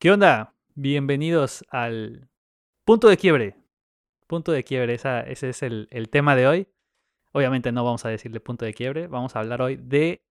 ¿Qué onda? Bienvenidos al punto de quiebre. Punto de quiebre, ese es el, tema de hoy. Obviamente no vamos a decirle punto de quiebre, vamos a hablar hoy de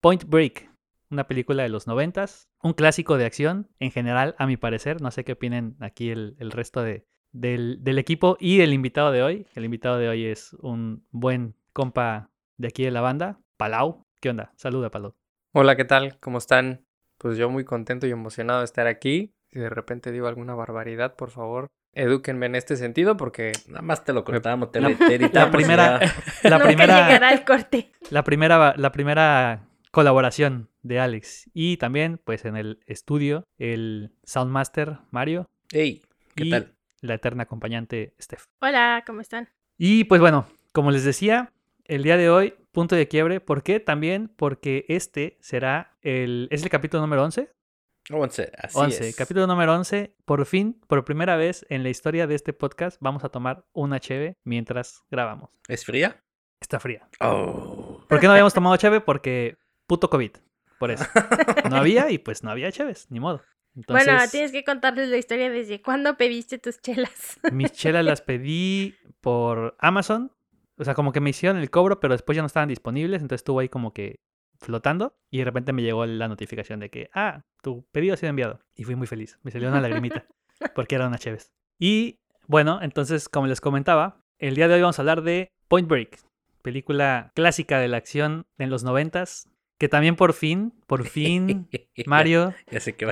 Point Break, una película de los noventas, un clásico de acción en general, a mi parecer. No sé qué opinen aquí el, resto de, del, del equipo y el invitado de hoy. El invitado de hoy es un buen compa de aquí de la banda, Palau. ¿Qué onda? Saluda, Palau. Hola, ¿qué tal? ¿Cómo están? Pues yo muy contento y emocionado de estar aquí. Si de repente digo alguna barbaridad, por favor, edúquenme en este sentido porque Nada más te lo cortamos, te, La- te editamos La primera, la Nunca primera, llegará al corte. la primera, la primera colaboración de Alex. Y también, pues, en el estudio, el Soundmaster Mario Ey, ¿qué y tal? la eterna acompañante Steph. Hola, ¿cómo están? Y pues bueno, como les decía, el día de hoy, punto de quiebre. ¿Por qué? También porque este será el. Es el capítulo número 11. Once, así 11. es. Capítulo número 11. Por fin, por primera vez en la historia de este podcast, vamos a tomar una cheve mientras grabamos. ¿Es fría? Está fría. Oh. ¿Por qué no habíamos tomado cheve? Porque puto COVID. Por eso. No había y pues no había cheves, ni modo. Entonces, Bueno, tienes que contarles la historia desde cuándo pediste tus chelas. mis chelas las pedí por Amazon. O sea, como que me hicieron el cobro, pero después ya no estaban disponibles. Entonces estuvo ahí como que flotando. Y de repente me llegó la notificación de que, ah, tu pedido ha sido enviado. Y fui muy feliz. Me salió una lagrimita. porque eran unas cheves. Y bueno, entonces, como les comentaba, el día de hoy vamos a hablar de Point Break. Película clásica de la acción en los noventas. Que también por fin, por fin, Mario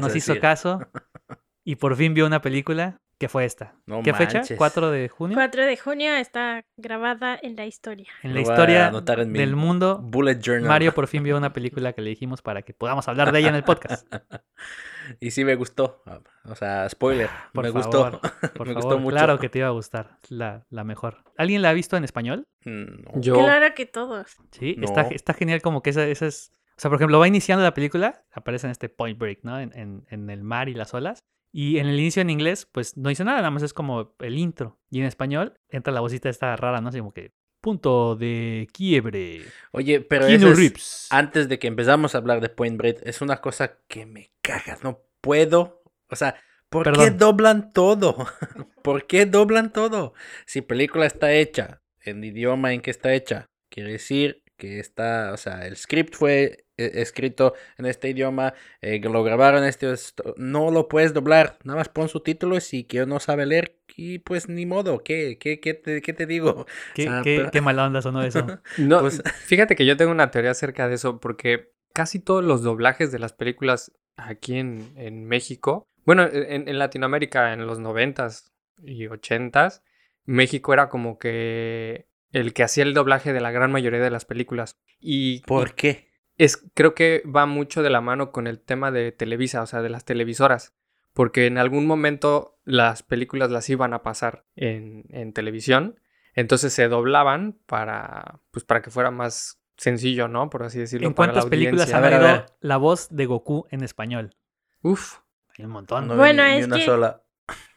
nos hizo caso y por fin vio una película que fue esta. No ¿Qué fecha? manches. 4 de junio. 4 de junio está grabada en la historia. En la historia en del mundo, Bullet Journal. Mario por fin vio una película que le dijimos para que podamos hablar de ella en el podcast. y sí me gustó. O sea, spoiler. Por me favor, gustó. por me favor, gustó mucho. claro que te iba a gustar, la, la mejor. ¿Alguien la ha visto en español? Mm, no. yo... Claro que todos. Sí, está, está genial como que esa, esa es... O sea, por ejemplo, va iniciando la película, aparece en este Point Break, ¿no? En, en- en el mar y las olas. Y en el inicio en inglés, pues no dice nada, nada más es como el intro. Y en español entra la vocita esta rara, ¿no? Así como que punto de quiebre. Oye, pero eso es- antes de que empezamos a hablar de Point Break, es una cosa que me cagas. No puedo. O sea, ¿por qué doblan todo? ¿Por qué doblan todo? Si película está hecha en idioma en que está hecha, quiere decir que está, o sea, el script fue escrito en este idioma, eh, que lo grabaron en este, esto- no lo puedes doblar, nada más pon subtítulos y que no sabe leer y pues ni modo, ¿qué, qué, qué, te, qué te digo? ¿Qué, o sea, qué- pero- qué mala onda sonó eso. No, Pues- fíjate que yo tengo una teoría acerca de eso porque casi todos los doblajes de las películas aquí en, en México, bueno, en, en Latinoamérica en los noventas y ochentas, México era como que el que hacía el doblaje de la gran mayoría de las películas. Y ¿Por qué? Es, creo que va mucho de la mano con el tema de Televisa, o sea, de las televisoras. Porque en algún momento las películas las iban a pasar en, en televisión. Entonces se doblaban para, pues, para que fuera más sencillo, ¿no? Por así decirlo. ¿En para la cuántas películas audiencia. han A ver, a oído ver. la voz de Goku en español? Uf. Hay un montón. No Bueno, ni- ni es una que- sola.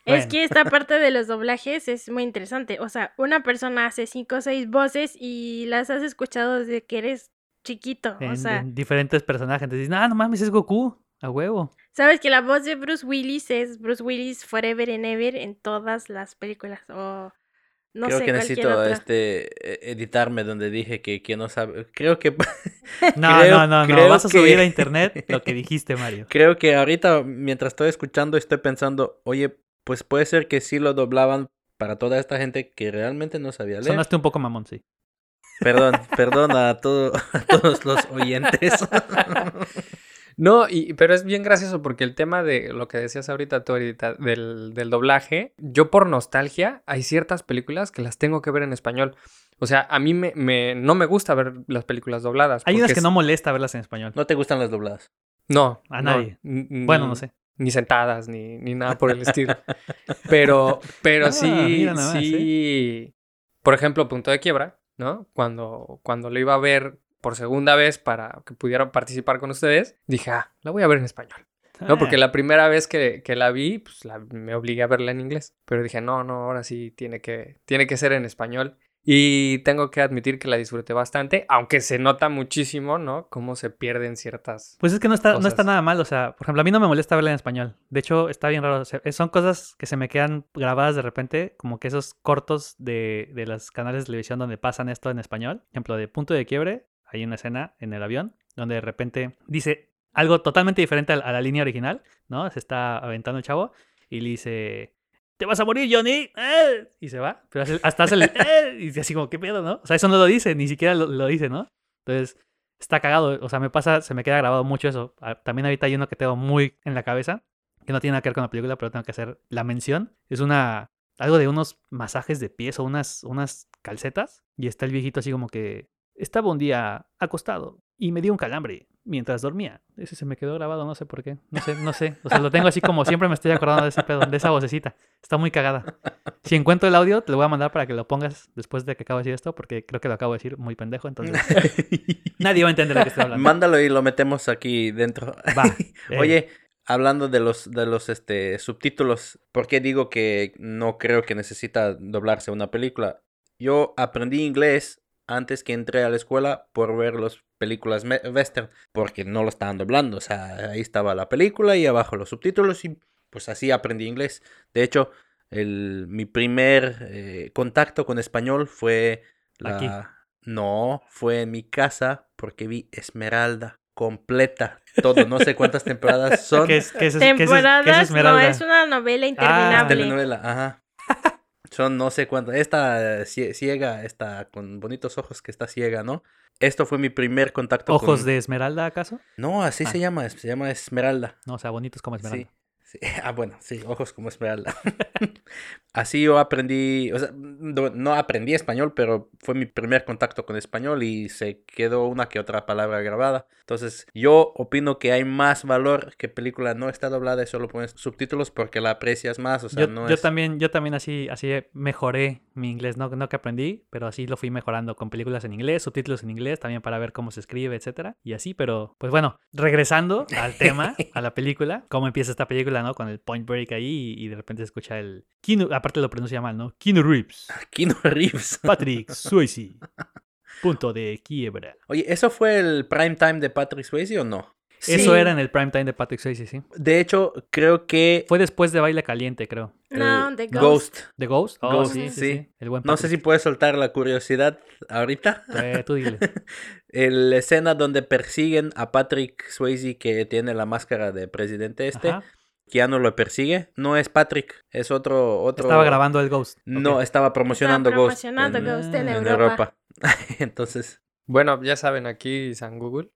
Es Bueno. que esta parte de los doblajes es muy interesante. O sea, una persona hace cinco o seis voces y las has escuchado desde que eres chiquito. En, o sea, en diferentes personajes. Entonces dicen, ah, no mames, es Goku. A huevo. sabes que la voz de Bruce Willis es Bruce Willis Forever and Ever en todas las películas. O no Creo sé, que cualquier necesito otra. este e- editarme donde dije que, que no sabe. Creo que No, Creo- no, no, no. creo Vas a subir que- a internet lo que dijiste, Mario. creo que ahorita mientras estoy escuchando estoy pensando, oye, pues puede ser que sí lo doblaban para toda esta gente que realmente no sabía leer. Sonaste un poco mamón, sí. Perdón, perdón a, todo, a todos los oyentes. No, y, pero es bien gracioso porque el tema de lo que decías ahorita tú ahorita del, del doblaje, yo por nostalgia hay ciertas películas que las tengo que ver en español. O sea, a mí me, me- no me gusta ver las películas dobladas. Hay unas que es- no molesta verlas en español. no te gustan las dobladas. No, A no, nadie. Bueno, no sé. Ni sentadas, ni, ni nada por el estilo. Pero, pero Ah, sí, más, sí. Por ejemplo, Punto de Quiebra, ¿no? Cuando, cuando lo iba a ver por segunda vez para que pudiera participar con ustedes, dije, ah, la voy a ver en español. No, porque la primera vez que, que la vi, pues la- me obligué a verla en inglés. Pero dije, no, no, ahora sí tiene que, tiene que ser en español. Y tengo que admitir que la disfruté bastante, aunque se nota muchísimo, ¿no? Cómo se pierden ciertas... Pues es que no está, no está nada mal, o sea, por ejemplo, a mí no me molesta verla en español. De hecho, está bien raro. o sea, son cosas que se me quedan grabadas de repente, como que esos cortos de, de los canales de televisión donde pasan esto en español. Por ejemplo, de Punto de Quiebre, hay una escena en el avión donde de repente dice algo totalmente diferente a, a la línea original, ¿no? Se está aventando el chavo y le dice... ¡Te vas a morir, Johnny! ¡Eh! Y se va. Pero hasta hace el... ¡Eh! Y así como, ¿qué pedo, no? O sea, eso no lo dice, ni siquiera lo, lo dice, ¿no? Entonces, está cagado. O sea, me pasa, se me queda grabado mucho eso. También ahorita hay uno que tengo muy en la cabeza, que no tiene nada que ver con la película, pero tengo que hacer la mención. Es una. algo de unos masajes de pies o unas, unas calcetas. Y está el viejito así como que. Estaba un día acostado y me dio un calambre mientras dormía. Ese se me quedó grabado, no sé por qué. No sé, no sé. O sea, lo tengo así como siempre me estoy acordando de ese pedo, de esa vocecita. Está muy cagada. Si encuentro el audio, te lo voy a mandar para que lo pongas después de que acabo de decir esto, porque creo que lo acabo de decir muy pendejo, entonces nadie va a entender de qué estoy hablando. Mándalo y lo metemos aquí dentro. Va. eh, Oye, hablando de los, de los este, subtítulos, ¿por qué digo que no creo que necesita doblarse una película? Yo aprendí inglés antes que entré a la escuela por ver las películas western, porque no lo estaban doblando. O sea, ahí estaba la película y abajo los subtítulos y pues así aprendí inglés. De hecho, el, mi primer eh, contacto con español fue la... Aquí. No, fue en mi casa porque vi Esmeralda completa, todo, no sé cuántas temporadas son. ¿Qué es, qué es, qué es- qué es Temporadas, no, es una novela Ah, interminable. telenovela, ajá. Son no sé cuántas. Esta cie- ciega, esta con bonitos ojos que está ciega, ¿no? Esto fue mi primer contacto ¿Ojos con- de Esmeralda acaso? No, así Ah. se llama, se llama Esmeralda. No, o sea, bonitos como Esmeralda. Sí. Sí. Ah, bueno, sí, ojos como Esmeralda. Así yo aprendí, o sea, no, no aprendí español, pero fue mi primer contacto con español y se quedó una que otra palabra grabada. Entonces, yo opino que hay más valor que película no está doblada y solo pones subtítulos porque la aprecias más, o sea, yo, no yo es... también, yo también así, así mejoré mi inglés, no, no que aprendí, pero así lo fui mejorando con películas en inglés, subtítulos en inglés, también para ver cómo se escribe, etcétera. Y así, pero pues bueno, regresando al tema, a la película, cómo empieza esta película, ¿no? Con el point break ahí y, y de repente se escucha el Keanu, aparte lo pronuncia mal, ¿no? Keanu Reeves, Keanu Reeves. Patrick Swayze, punto de quiebra. Oye, ¿eso fue el prime time de Patrick Swayze o no? Eso Sí. era en el prime time de Patrick Swayze, sí. De hecho, creo que Fue después de Baile Caliente, creo. No, el The Ghost. ¿The Ghost? Oh, Ghost, sí, sí, sí. sí. El buen No sé si puedes soltar la curiosidad ahorita. Eh, tú dile. La escena donde persiguen a Patrick Swayze que tiene la máscara de presidente este. Ajá. Keanu lo persigue. No es Patrick, es otro... otro... Estaba grabando el Ghost. No, estaba promocionando Estaba Ghost promocionando en, Ghost en en Europa. Europa. Entonces, Bueno, ya saben, aquí San Google.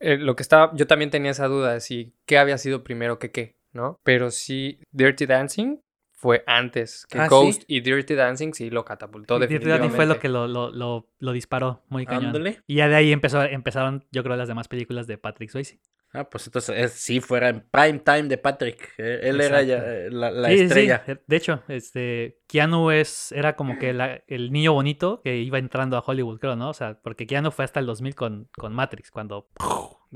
Eh, lo que estaba, yo también tenía esa duda de si qué había sido primero que qué, ¿no? Pero sí, Dirty Dancing fue antes que Ah, ¿sí? Ghost y Dirty Dancing sí lo catapultó Y Dirty definitivamente. Dancing fue lo que lo, lo, lo, lo disparó muy cañón. Y ya de ahí empezó, empezaron, yo creo, las demás películas de Patrick Swayze. Ah, pues entonces es- sí fuera en prime time de Patrick. Eh, Él era ya, eh, la, la Sí, sí, sí. estrella. De hecho, este, Keanu es, era como que la- el niño bonito que iba entrando a Hollywood, creo, ¿no? O sea, porque Keanu fue hasta el 2000 con, con Matrix, cuando...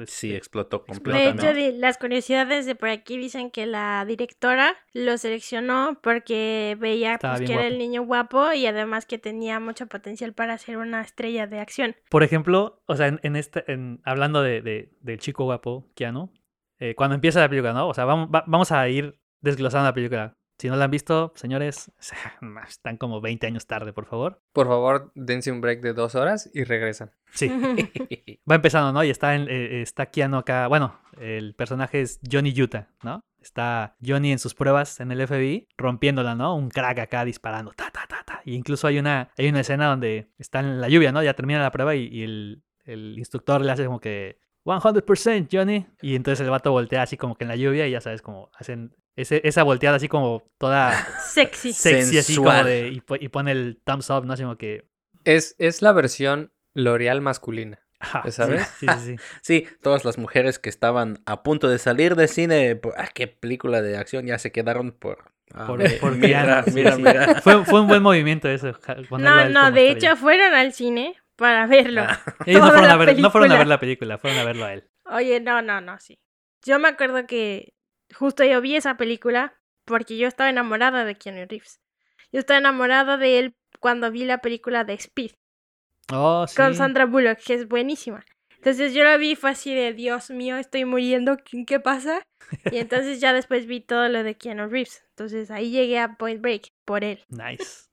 este, explotó explota, De completamente. hecho, las curiosidades de por aquí dicen que la directora lo seleccionó porque veía pues, que era el guapo. niño guapo y además que tenía mucho potencial para ser una estrella de acción. Por ejemplo, o sea, en, en este, en, hablando de, de- del chico guapo, Keanu, eh, cuando empieza la película, ¿no? O sea, vamos, va- vamos a ir desglosando la película. Si no la han visto, señores, están como 20 años tarde, por favor. Por favor, dense un break de dos horas y regresan. Sí, va empezando, ¿no? Y está, en, eh, está Keanu acá. Bueno, el personaje es Johnny Utah, ¿no? Está Johnny en sus pruebas en el FBI, rompiéndola, ¿no? Un crack acá disparando, ta, ta, ta, ta. Y incluso hay una, hay una escena donde está en la lluvia, ¿no? Ya termina la prueba y, y el, el instructor le hace como que 100% Johnny. Y entonces el vato voltea así como que en la lluvia y ya sabes, como hacen ese, esa volteada así como toda Sexy. sexy, así como Sensual. de. Y, y pone el thumbs up, ¿no? Así como que. Es, es la versión L'Oreal masculina. ajá, ¿Ya sabes? Sí, sí, sí. Sí, todas las mujeres que estaban a punto de salir del cine, por, ah, qué película de acción, ya se quedaron por... ah, Por, mira, por mira, Keanu, sí, mira, sí. mira. Fue, fue un buen movimiento eso. No, no, de estrella. hecho fueron al cine para verlo. Ah, Ellos no fueron, a ver, no fueron a ver la película, fueron a verlo a él. Oye, no, no, no, sí. Yo me acuerdo que justo yo vi esa película porque yo estaba enamorada de Keanu Reeves. Yo estaba enamorada de él cuando vi la película de Speed Oh, sí. con Sandra Bullock, que es buenísima. Entonces yo la vi y fue así de Dios mío, estoy muriendo, ¿qué, qué pasa? Y entonces ya después vi todo lo de Keanu Reeves. Entonces ahí llegué a Point Break por él. Nice.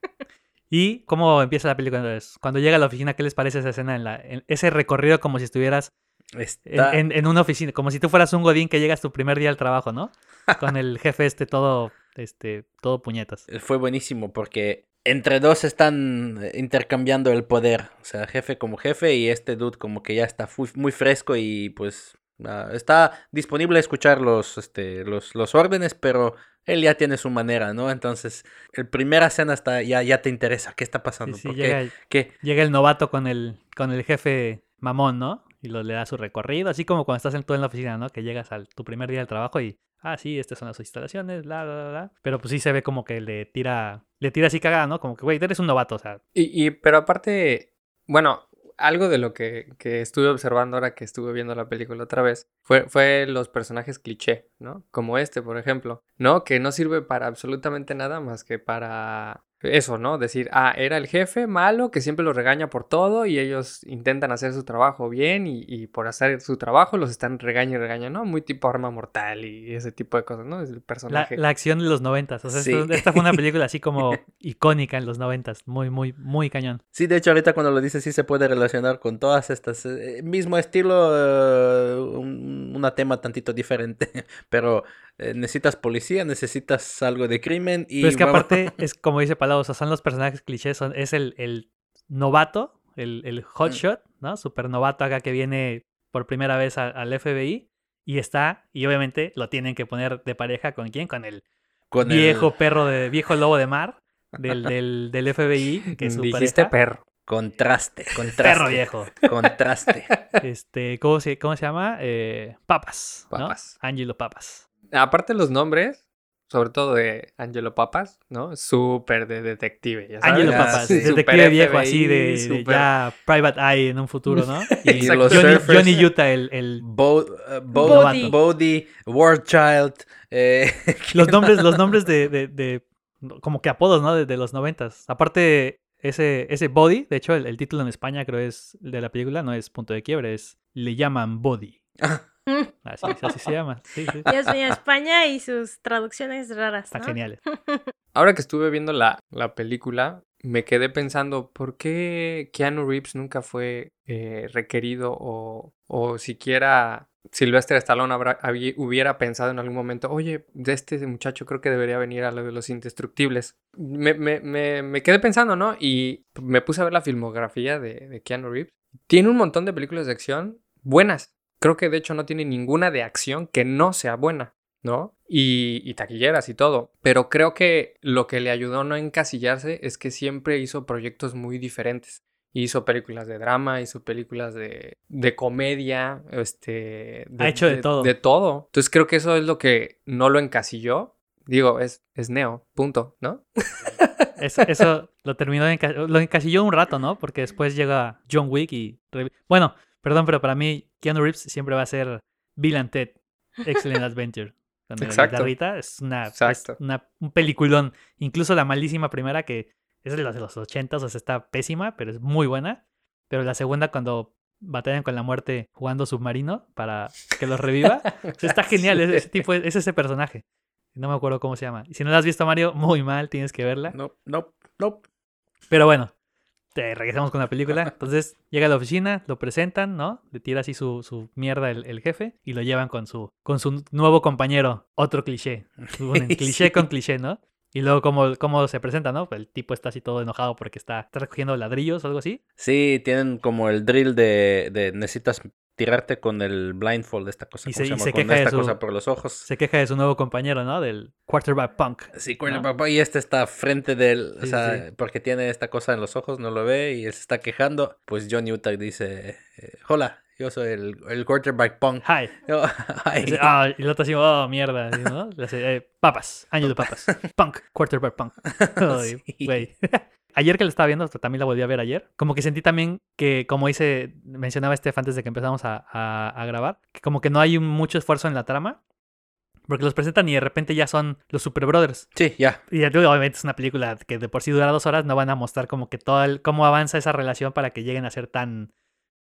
¿Y cómo empieza la película entonces? Cuando llega a la oficina, ¿qué les parece esa escena? En la, en ese recorrido como si estuvieras en, Está- en- en una oficina, como si tú fueras un godín que llegas tu primer día al trabajo, ¿no? Con el jefe este todo, este, todo puñetas. Fue buenísimo porque entre dos están eh, intercambiando el poder. O sea, jefe como jefe y este dude como que ya está muy fresco y pues ah, está disponible a escuchar los, este, los, los órdenes, pero él ya tiene su manera, ¿no? Entonces, el primera escena está, ya, ya te interesa. ¿Qué está pasando? sí, ¿Por llega, qué? el, ¿Qué? llega el novato con el, con el jefe mamón, ¿no? Y lo, le da su recorrido, así como cuando estás en, tú en la oficina, ¿no? Que llegas al tu primer día del trabajo y, ah, sí, estas son las instalaciones, bla, bla, bla, bla. Pero pues sí se ve como que le tira, le tira así cagada, ¿no? Como que, güey, eres un novato, o sea, Y, y- pero aparte, bueno, algo de lo que, que estuve observando ahora que estuve viendo la película otra vez fue, fue los personajes cliché, ¿no? Como este, por ejemplo, ¿no? Que no sirve para absolutamente nada más que para eso, ¿no? Decir, ah, era el jefe malo que siempre los regaña por todo y ellos intentan hacer su trabajo bien y, y por hacer su trabajo los están regaña y regaña, ¿no? Muy tipo arma mortal y ese tipo de cosas, ¿no? Es el la, personaje. la acción de los noventas. O sea, Sí. esto- esta fue una película así como icónica en los noventas. Muy, muy, muy cañón. Sí, de hecho, ahorita cuando lo dices, sí se puede relacionar con todas estas. eh, mismo estilo, eh, un, una tema tantito diferente. Pero eh, necesitas policía, necesitas algo de crimen y. Pero es que vamos- aparte, es como dice Palau, o sea, son los personajes clichés, son, es el, el novato, el, el hotshot, ¿no? Super novato acá que viene por primera vez a- al FBI y está, y obviamente lo tienen que poner de pareja con quién, con el con el- viejo perro de, viejo lobo de mar del, del, del FBI, que es su Dijiste pareja. perro. Contraste, contraste. Perro viejo. Contraste. Este, ¿cómo se, cómo se llama? Eh, Papas. ¿no? Papas. Angelo Papas. Aparte los nombres, sobre todo de Angelo Papas, ¿no? Súper de detective, ya sabes. Angelo Ah, Papas, sí. detective viejo así de, de súper- ya Private Eye en un futuro, ¿no? Y los Johnny, surfers, Johnny Utah, el, el- Bo, uh, Bo- Bodhi. Bodhi, War Child. eh, los nombres, los nombres de, de, de- como que apodos, ¿no? De, de los noventas. Aparte, ese, ese Body, de hecho, el, el título en España creo es de la película, no es punto de quiebre, es Le llaman Body. Así, así se llama. Sí, sí. Dios mío, España y sus traducciones raras. Está ¿no? genial. Ahora que estuve viendo la, la película, me quedé pensando, ¿por qué Keanu Reeves nunca fue eh, requerido o, o siquiera Sylvester Stallone habrá- hubiera pensado en algún momento, oye, de este muchacho creo que debería venir a lo de los indestructibles? Me, me- me- me quedé pensando, ¿no? Y me puse a ver la filmografía de, de Keanu Reeves. Tiene un montón de películas de acción buenas. Creo que de hecho no tiene ninguna de acción que no sea buena. ¿no? Y, y taquilleras y todo. Pero creo que lo que le ayudó a no encasillarse es que siempre hizo proyectos muy diferentes. Hizo películas de drama, hizo películas de, de comedia, este... Ha hecho de todo. De todo. Entonces creo que eso es lo que no lo encasilló. Digo, es, es Neo, punto, ¿no? Eso, eso lo terminó de enca- lo encasilló un rato, ¿no? Porque después llega John Wick y... Bueno, perdón, pero para mí Keanu Reeves siempre va a ser Bill and Ted, Excellent Adventure. La Exacto. guitarrita, es una, es Exacto. una- un peliculón. Incluso la malísima primera que es de los de los 80, o sea, está pésima, pero es muy buena. Pero la segunda cuando batallan con la muerte jugando submarino para que los reviva, o sea, está genial, es, ese tipo, es ese personaje. No me acuerdo cómo se llama. Y si no la has visto, Mario, muy mal, tienes que verla. no, no, no. Pero bueno, te regresamos con la película. Entonces llega a la oficina, lo presentan, ¿no? Le tira así su, su mierda el, el jefe y lo llevan con su, con su nuevo compañero. Otro cliché. Cliché Sí. con cliché, ¿no? Y luego cómo, cómo se presenta, ¿no? El tipo está así todo enojado porque está, está recogiendo ladrillos o algo así. Sí, tienen como el drill de, de necesitas tirarte con el blindfold, esta cosa, Y ¿cómo se- y queja de esta su- cosa por los ojos. Se queja de su nuevo compañero, ¿no? Del quarterback punk. Sí, cuál ¿no? papá, y este está frente del, o Sí, sí, sea, sí. porque tiene esta cosa en los ojos, no lo ve y él se está quejando. Pues John Utah dice, eh, hola, yo soy el, el quarterback punk. Hi. Yo, "Ay". Dice, ah, y el otro así, oh, mierda, ¿no? Le hace, eh, papas, año de papas, punk, quarterback punk. Güey. Ayer que lo estaba viendo, también la volví a ver ayer, como que sentí también que, como dice, mencionaba Steph antes de que empezamos a, a- a grabar, que como que no hay mucho esfuerzo en la trama, Porque los presentan y de repente ya son los Super Brothers. Sí, ya. Y obviamente es una película que de por sí dura dos horas, no van a mostrar como que todo el, cómo avanza esa relación para que lleguen a ser tan,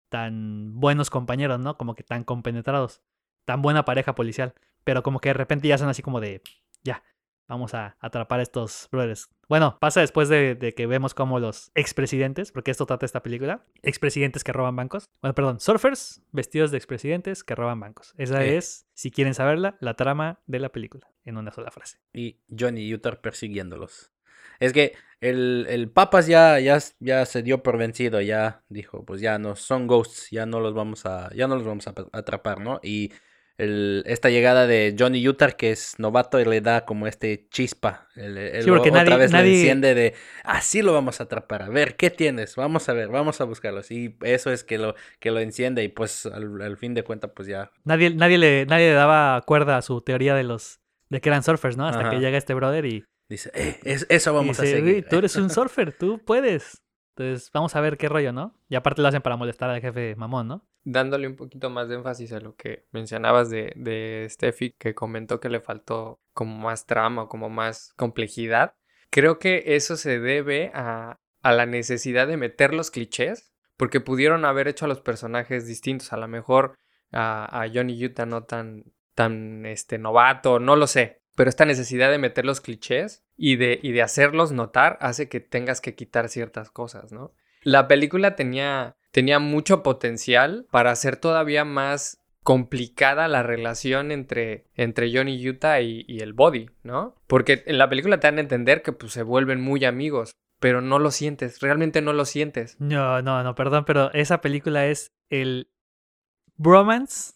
tan buenos compañeros, ¿no? Como que tan compenetrados, tan buena pareja policial. Pero como que de repente ya son así como de, ya, vamos a atrapar a estos brothers. Bueno, pasa después de, de que vemos como los expresidentes, porque esto trata esta película, expresidentes que roban bancos. Bueno, perdón, surfers vestidos de expresidentes que roban bancos. Esa Sí. es, si quieren saberla, la trama de la película, en una sola frase. Y Johnny Utah persiguiéndolos. Es que el, el Papas ya, ya, ya se dio por vencido, ya dijo, pues ya no, son ghosts, ya no los vamos a, ya no los vamos a pa- atrapar, ¿no? Y el- esta llegada de Johnny Utah, que es novato, y le da como este chispa. El, el- Sí, otra nadie- vez nadie- le enciende de, así lo vamos a atrapar, a ver, ¿qué tienes? Vamos a ver, vamos a buscarlos. Y eso es que lo, que lo enciende y pues al, al fin de cuentas, pues ya Nadie, nadie, le, nadie le daba cuerda a su teoría de los de que eran surfers, ¿no? Hasta Ajá. que llega este brother y, dice, eh, es- eso vamos a seguir. "Güey, tú eres un surfer, tú puedes. Entonces, vamos a ver qué rollo, ¿no? Y aparte lo hacen para molestar al jefe mamón, ¿no? Dándole un poquito más de énfasis a lo que mencionabas de, de Steffi, que comentó que le faltó como más trama, como más complejidad. Creo que eso se debe a, a la necesidad de meter los clichés, porque pudieron haber hecho a los personajes distintos, a lo mejor a, a Johnny Utah no tan, tan este, novato, no lo sé. Pero esta necesidad de meter los clichés y de, y de hacerlos notar hace que tengas que quitar ciertas cosas, ¿no? La película tenía, tenía mucho potencial para hacer todavía más complicada la relación entre, entre Johnny Utah y, el Body, ¿no? Porque en la película te dan a entender que pues, se vuelven muy amigos, pero no lo sientes, realmente no lo sientes. No, no, no, perdón, pero esa película es el bromance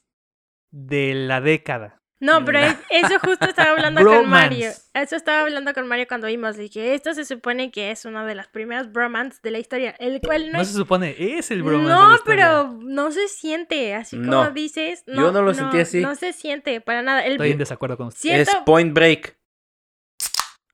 de la década. No, pero es- eso justo estaba hablando con Mario. Eso estaba hablando con Mario cuando vimos. Le dije, esto se supone que es una de las primeras bromance de la historia. El cual no, No es. se supone, es el bromance. de No, la pero no se siente. Así como No. dices. Yo no lo sentí así. No se siente para nada. El, Estoy en desacuerdo con usted. siento. Es Point Break.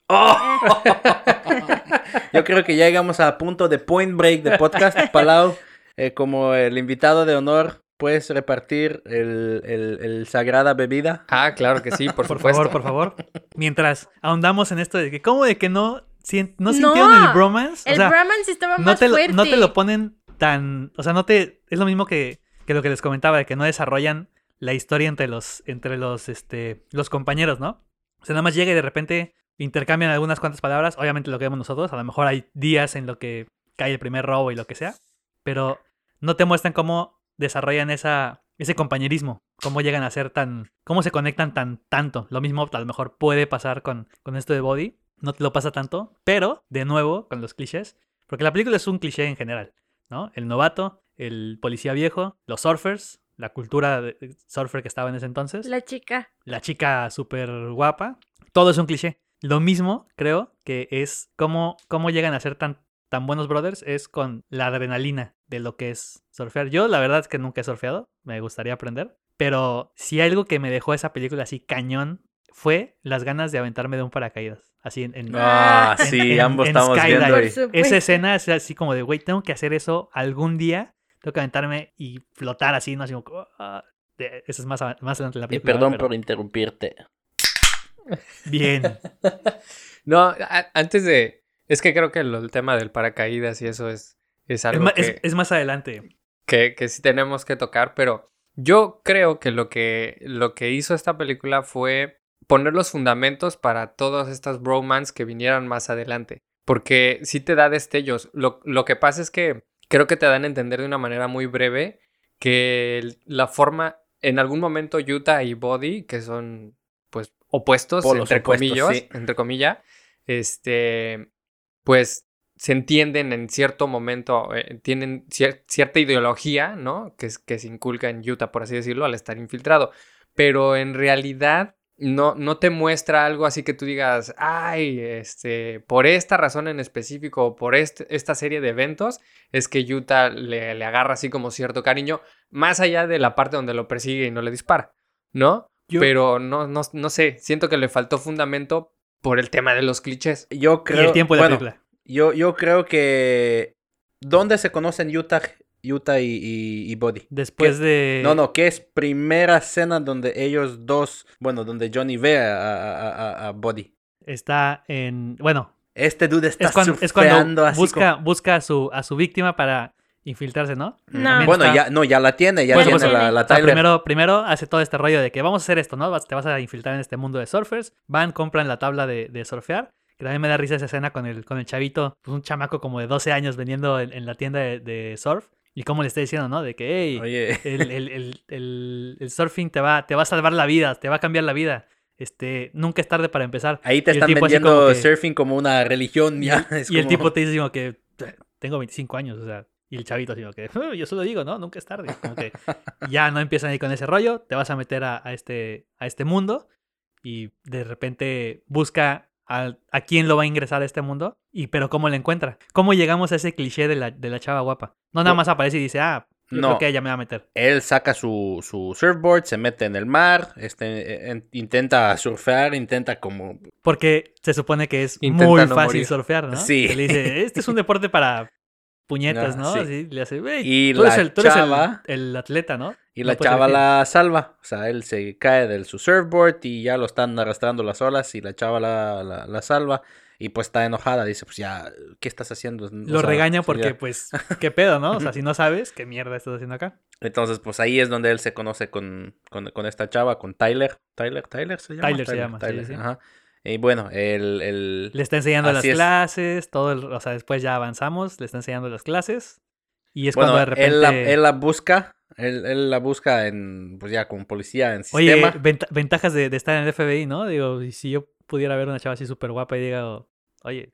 ¡Oh! Yo creo que ya llegamos a punto de Point Break de podcast. Palau, eh, como el invitado de honor, puedes repartir el, el- el sagrada bebida. Ah, claro que sí, por, Por supuesto. favor, por favor. Mientras ahondamos en esto de que, ¿cómo de que no, sien- no No, sintieron el bromance? O el sea, bromance estaba no más te, lo, fuerte. no te lo ponen tan. O sea, no te. Es lo mismo que, que lo que les comentaba, de que no desarrollan la historia entre los, entre los, este, los compañeros, ¿no? O sea, nada más llega y de repente intercambian algunas cuantas palabras. Obviamente lo que vemos nosotros. A lo mejor hay días en lo que cae el primer robo y lo que sea. Pero no te muestran cómo desarrollan esa, ese compañerismo. Cómo llegan a ser tan. Cómo se conectan tan tanto. Lo mismo a lo mejor puede pasar con, con esto de Body. No te lo pasa tanto. Pero, de nuevo, con los clichés. Porque la película es un cliché en general. ¿no? El novato, el policía viejo, los surfers, la cultura de de surfer que estaba en ese entonces, la, La chica. chica súper guapa, todo es un cliché. Lo mismo, creo, que es cómo, cómo llegan a ser tan, tan buenos brothers, es con la adrenalina de lo que es surfear. Yo la verdad es que nunca he surfeado, me gustaría aprender, pero si algo que me dejó esa película así cañón fue las ganas de aventarme de un paracaídas. Así en, en- Ah, En- sí, en- ambos en estamos viendo. Y- supuesto. esa escena es así como de, güey, tengo que hacer eso algún día. Tengo que aventarme y flotar así, ¿no? Así como, ah, de- eso es más, más adelante en la Y película. perdón pero por interrumpirte. Bien. No, a- antes de... Es que creo que lo- el tema del paracaídas y eso es, es Es, algo ma- que... es- es más adelante. que, que sí tenemos que tocar, pero yo creo que lo que, lo que hizo esta película fue poner los fundamentos para todas estas bromance que vinieran más adelante. Porque sí te da destellos. Lo, lo que pasa es que creo que te dan a entender de una manera muy breve que el- la forma, en algún momento Utah y Body, que son pues opuestos, Polos entre opuestos, comillas, sí. entre comillas, este, pues se entienden en cierto momento, eh, tienen cier- cierta ideología, ¿no? Que, que se inculca en Utah, por así decirlo, al estar infiltrado. Pero en realidad no, no te muestra algo así que tú digas, ay, este, por esta razón en específico o por este- esta serie de eventos, es que Utah le, le agarra así como cierto cariño, más allá de la parte donde lo persigue y no le dispara, ¿no? Yo- Pero no, no, no sé, siento que le faltó fundamento por el tema de los clichés. Yo y creo. el tiempo de la película. Yo, yo creo que. ¿Dónde se conocen Utah Utah y, y, y Buddy. Después de. No, no, que es primera escena donde ellos dos, bueno, donde Johnny ve a, a, a, a Buddy. Está en. Bueno, Este dude está es cuando, es surfeando cuando así busca, busca a, su, a su víctima para infiltrarse, ¿no? No. Bueno, está- ya, no, ya la tiene, ya Bueno, tiene pues, la, la O sea, Tyler. primero, primero hace todo este rollo de que vamos a hacer esto, ¿no? Te vas a infiltrar en este mundo de surfers. Van, compran la tabla de, de surfear. Que también me da risa esa escena con el, con el chavito, pues un chamaco como de 12 años vendiendo en, en la tienda de, de surf. Y cómo le está diciendo, ¿no? De que, hey, Oye, el, el- el- el- el surfing te va, te va a salvar la vida, te va a cambiar la vida. Este, nunca es tarde para empezar. ahí te y están vendiendo como que- surfing como una religión Y, ya. es y el tipo te dice como que tengo 25 años, o sea, y el chavito como que "Ah, yo solo digo, no, nunca es tarde. Como que ya no empiezan ahí con ese rollo, te vas a meter a, a este, a este mundo y de repente busca a, a quién lo va a ingresar a este mundo, y pero cómo lo encuentra. ¿Cómo llegamos a ese cliché de la, de la chava guapa? No nada más aparece y dice, ah, yo No. creo que ella me va a meter. Él saca su, su surfboard, se mete en el mar, este, en- intenta surfear, intenta como... Porque se supone que es Intenta muy no fácil morir. surfear, ¿no? Sí. Que le dice, este es un deporte para puñetas, ¿no? sí. Así le hace, "Güey, Y tú eres, la el, tú eres el- chava- el, atleta, ¿no? Y No la chava elegir". la salva, o sea, él se cae de su surfboard y ya lo están arrastrando las olas y la chava la, la, la salva y pues está enojada, dice, pues ya, ¿qué estás haciendo? O Lo sea, regaña sí, porque, ya. pues, ¿qué pedo, no? O sea, si no sabes, ¿qué mierda estás haciendo acá? Entonces, pues ahí es donde él se conoce con, con, con esta chava, con Tyler. ¿Tyler? ¿Tyler se llama? Tyler se llama, sí, Tyler, sí. ajá. Y bueno, el... el... Le está enseñando las es. clases, todo el, o sea, después ya avanzamos, le está enseñando las clases. Y es Bueno, cuando de repente. él, la, él la busca, él, él la busca en, pues ya como policía en Oye, sistema. venta- ventajas de, de estar en el FBI, ¿no? Digo, y si yo pudiera ver una chava así súper guapa y diga, oye,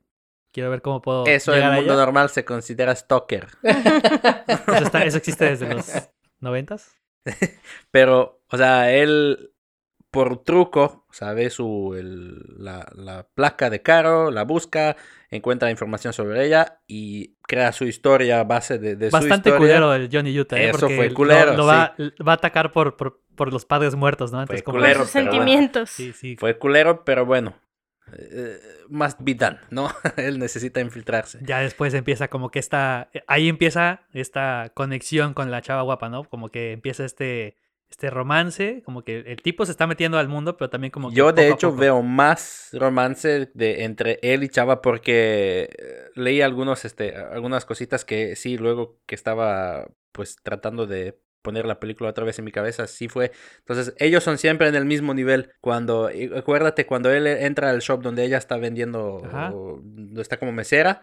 quiero ver cómo puedo. Eso en el mundo normal se considera stalker. Eso, está- eso existe desde los noventas. Pero, o sea, él por truco, o sea, ve su, el- la, la placa de Caro, la busca, encuentra información sobre ella y crea su historia a base de, de su Bastante historia. culero el Johnny Utah, ¿eh? Eso Porque fue lo- culero, Lo, va, va a atacar por, por, por los padres muertos, ¿no? Entonces, como- culero, Por sus bueno. sentimientos. Sí, sí. Fue culero, pero bueno. eh, must be done, ¿no? él necesita infiltrarse. Ya después empieza como que esta. Ahí empieza esta conexión con la chava guapa, ¿no? Como que empieza este. Este romance, como que el tipo se está metiendo al mundo, pero también como que Yo de hecho veo más romance de entre él y Chava porque eh, leí algunos este algunas cositas que sí luego que estaba pues tratando de poner la película otra vez en mi cabeza, sí fue. Entonces, ellos son siempre en el mismo nivel. Cuando acuérdate cuando él entra al shop donde ella está vendiendo o donde está como mesera,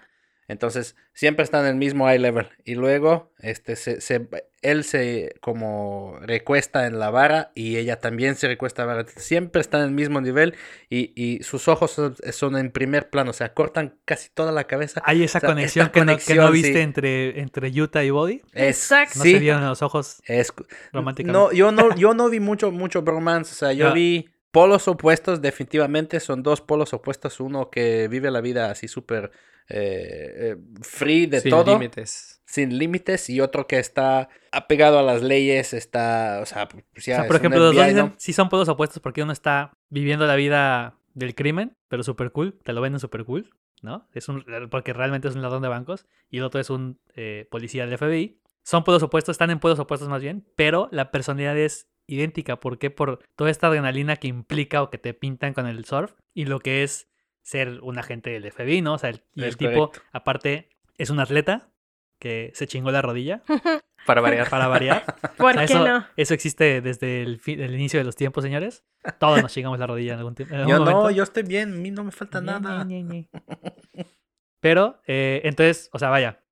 entonces siempre están en el mismo eye level y luego este se, se- él se como recuesta en la vara y ella también se recuesta en la vara. Siempre están en el mismo nivel y, y sus ojos son, son en primer plano, o sea, cortan casi toda la cabeza. Hay esa o sea, conexión que, no, que no conexión, viste sí. entre, entre Utah y Body. Exacto. No sí, se vieron los ojos es, románticamente. no, yo no, yo no vi mucho, mucho bromance, o sea, yo vi polos opuestos, definitivamente son dos polos opuestos, uno que vive la vida así súper eh, eh, free de Sin todo. límites. sin límites y otro que está apegado a las leyes, está, o sea, pues ya o sea, por ejemplo, los dos FBI, dicen- ¿no? sí son polos opuestos porque uno está viviendo la vida del crimen, pero súper cool, te lo venden súper cool, ¿no? Es un, porque realmente es un ladrón de bancos y el otro es un eh, policía del FBI. Son polos opuestos, están en polos opuestos más bien, pero la personalidad es idéntica. ¿Por qué? Por toda esta adrenalina que implica o que te pintan con el surf y lo que es ser un agente del FBI, ¿no? O sea, el, y el tipo, correcto. aparte, es un atleta que se chingó la rodilla Para variar. para variar. ¿Por O sea, qué eso, no? eso existe desde el, inicio de los tiempos, señores. Todos nos chingamos la rodilla en algún tiempo. Yo no, yo estoy bien, a mí no me falta Ñe, nada. Ñe, Ñe, Ñe. Pero, eh, entonces, o sea, vaya.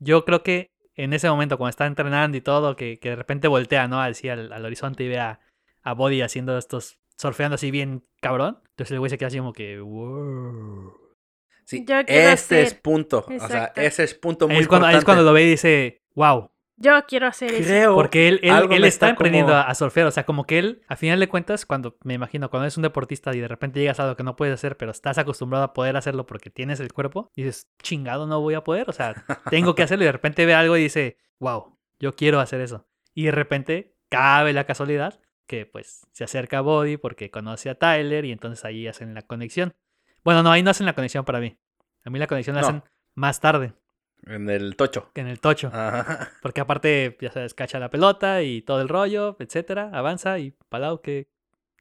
Yo creo que en ese momento, cuando está entrenando y todo, que, que de repente voltea, ¿no? Así al, al horizonte y ve a, a Body haciendo estos. Surfeando así bien cabrón. Entonces el güey se queda así como que. "Wow". Sí, Yo quiero este es punto, o sea, ese es punto muy Ahí es, cuando, ahí es importante. cuando lo ve y dice, wow. Yo quiero hacer eso. Creo Porque él, está está emprendiendo como- a, a surfear. O sea, como que él, a final de cuentas, cuando, me imagino, cuando eres un deportista y de repente llegas a algo que no puedes hacer, pero estás acostumbrado a poder hacerlo porque tienes el cuerpo, dices, chingado, no voy a poder. O sea, tengo que hacerlo. Y de repente ve algo y dice, wow, yo quiero hacer eso. Y de repente cabe la casualidad que pues se acerca a Body porque conoce a Tyler y entonces ahí hacen la conexión. Bueno, no, ahí no hacen la conexión para mí. A mí la conexión la No. hacen más tarde. En el tocho. en el tocho. Ajá. Porque aparte, ya sabes, cacha la pelota y todo el rollo, etcétera, avanza y Palau, ¿qué,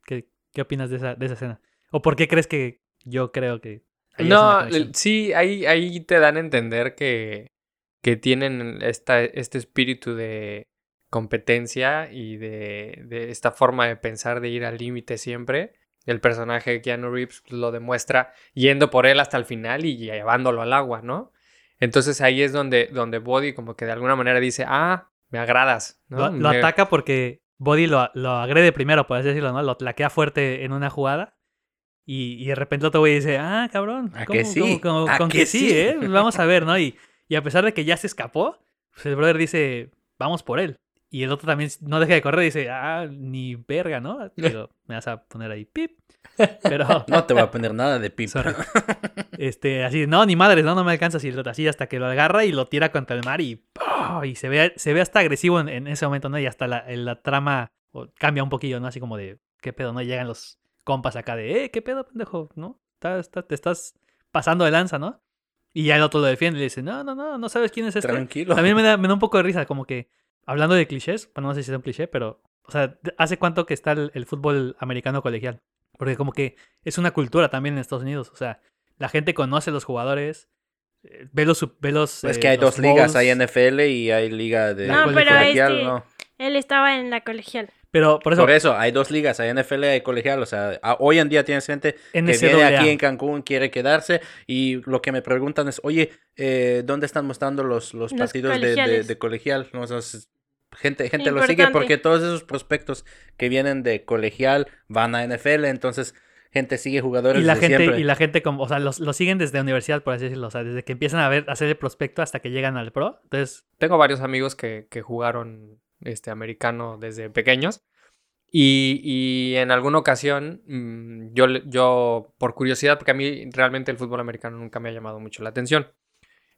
qué, qué opinas de esa, de esa escena? ¿O por qué crees que yo creo que... No, sí, ahí, ahí te dan a entender que, que tienen esta, este espíritu de competencia y de, de esta forma de pensar de ir al límite siempre. El personaje de Keanu Reeves pues, lo demuestra yendo por él hasta el final y llevándolo al agua, ¿no? Entonces ahí es donde, donde Body como que de alguna manera dice, ah, me agradas, ¿no? Lo, lo Me- ataca porque Body lo, lo agrede primero, por así decirlo, ¿no? Lo tlaquea fuerte en una jugada. Y, y de repente otro güey dice, ah, cabrón, ¿A ¿cómo- que sí? cómo- cómo- ¿A con que que sí, sí? ¿eh? Vamos a ver, ¿no? Y, y a pesar de que ya se escapó, pues el brother dice, vamos por él. Y el otro también no deja de correr y dice, ah, ni verga, ¿no? Digo, me vas a poner ahí, pip. Pero, No te voy a poner nada de. Sorry. este, así, no, ni madres, no, no me alcanza. Y así hasta que lo agarra y lo tira contra el mar y, y se ve, se ve hasta agresivo en, en ese momento, ¿no? Y hasta la, la trama cambia un poquillo, ¿no? Así como de, ¿qué pedo? ¿No? Llegan los compas acá de, eh, ¿qué pedo, pendejo? ¿No? Está- está- te estás pasando de lanza, ¿no? Y ya el otro lo defiende y le dice, no, no, no, no sabes quién es este. Tranquilo. También me da, me da un poco de risa, como que hablando de clichés, bueno, no sé si es un cliché, pero, o sea, ¿hace cuánto que está el, el fútbol americano colegial? Porque como que es una cultura también en Estados Unidos, o sea, la gente conoce a los jugadores, eh, ve los... Ve los Es eh, que hay dos ligas, hay NFL y hay liga de No, de pero colegial, este- ¿no? Él estaba en la colegial. Pero por eso, Por eso, hay dos ligas, hay NFL y hay colegial. O sea, a- hoy en día tienes gente que NCAA. viene aquí en Cancún, quiere quedarse y lo que me preguntan es, oye, eh, ¿dónde están mostrando los, los Los partidos de, de- de colegial? No, o sea, es- gente gente lo sigue porque todos esos prospectos que vienen de colegial van a NFL, entonces gente sigue jugadores y la de gente, siempre. y la gente como, o sea, los, los siguen desde universidad, por así decirlo, o sea, desde que empiezan a ver, a hacer el prospecto hasta que llegan al pro. Entonces, Tengo varios amigos que, que jugaron este americano desde pequeños. Y, y en alguna ocasión, mm, yo, yo, por curiosidad, porque a mí realmente el fútbol americano nunca me ha llamado mucho la atención.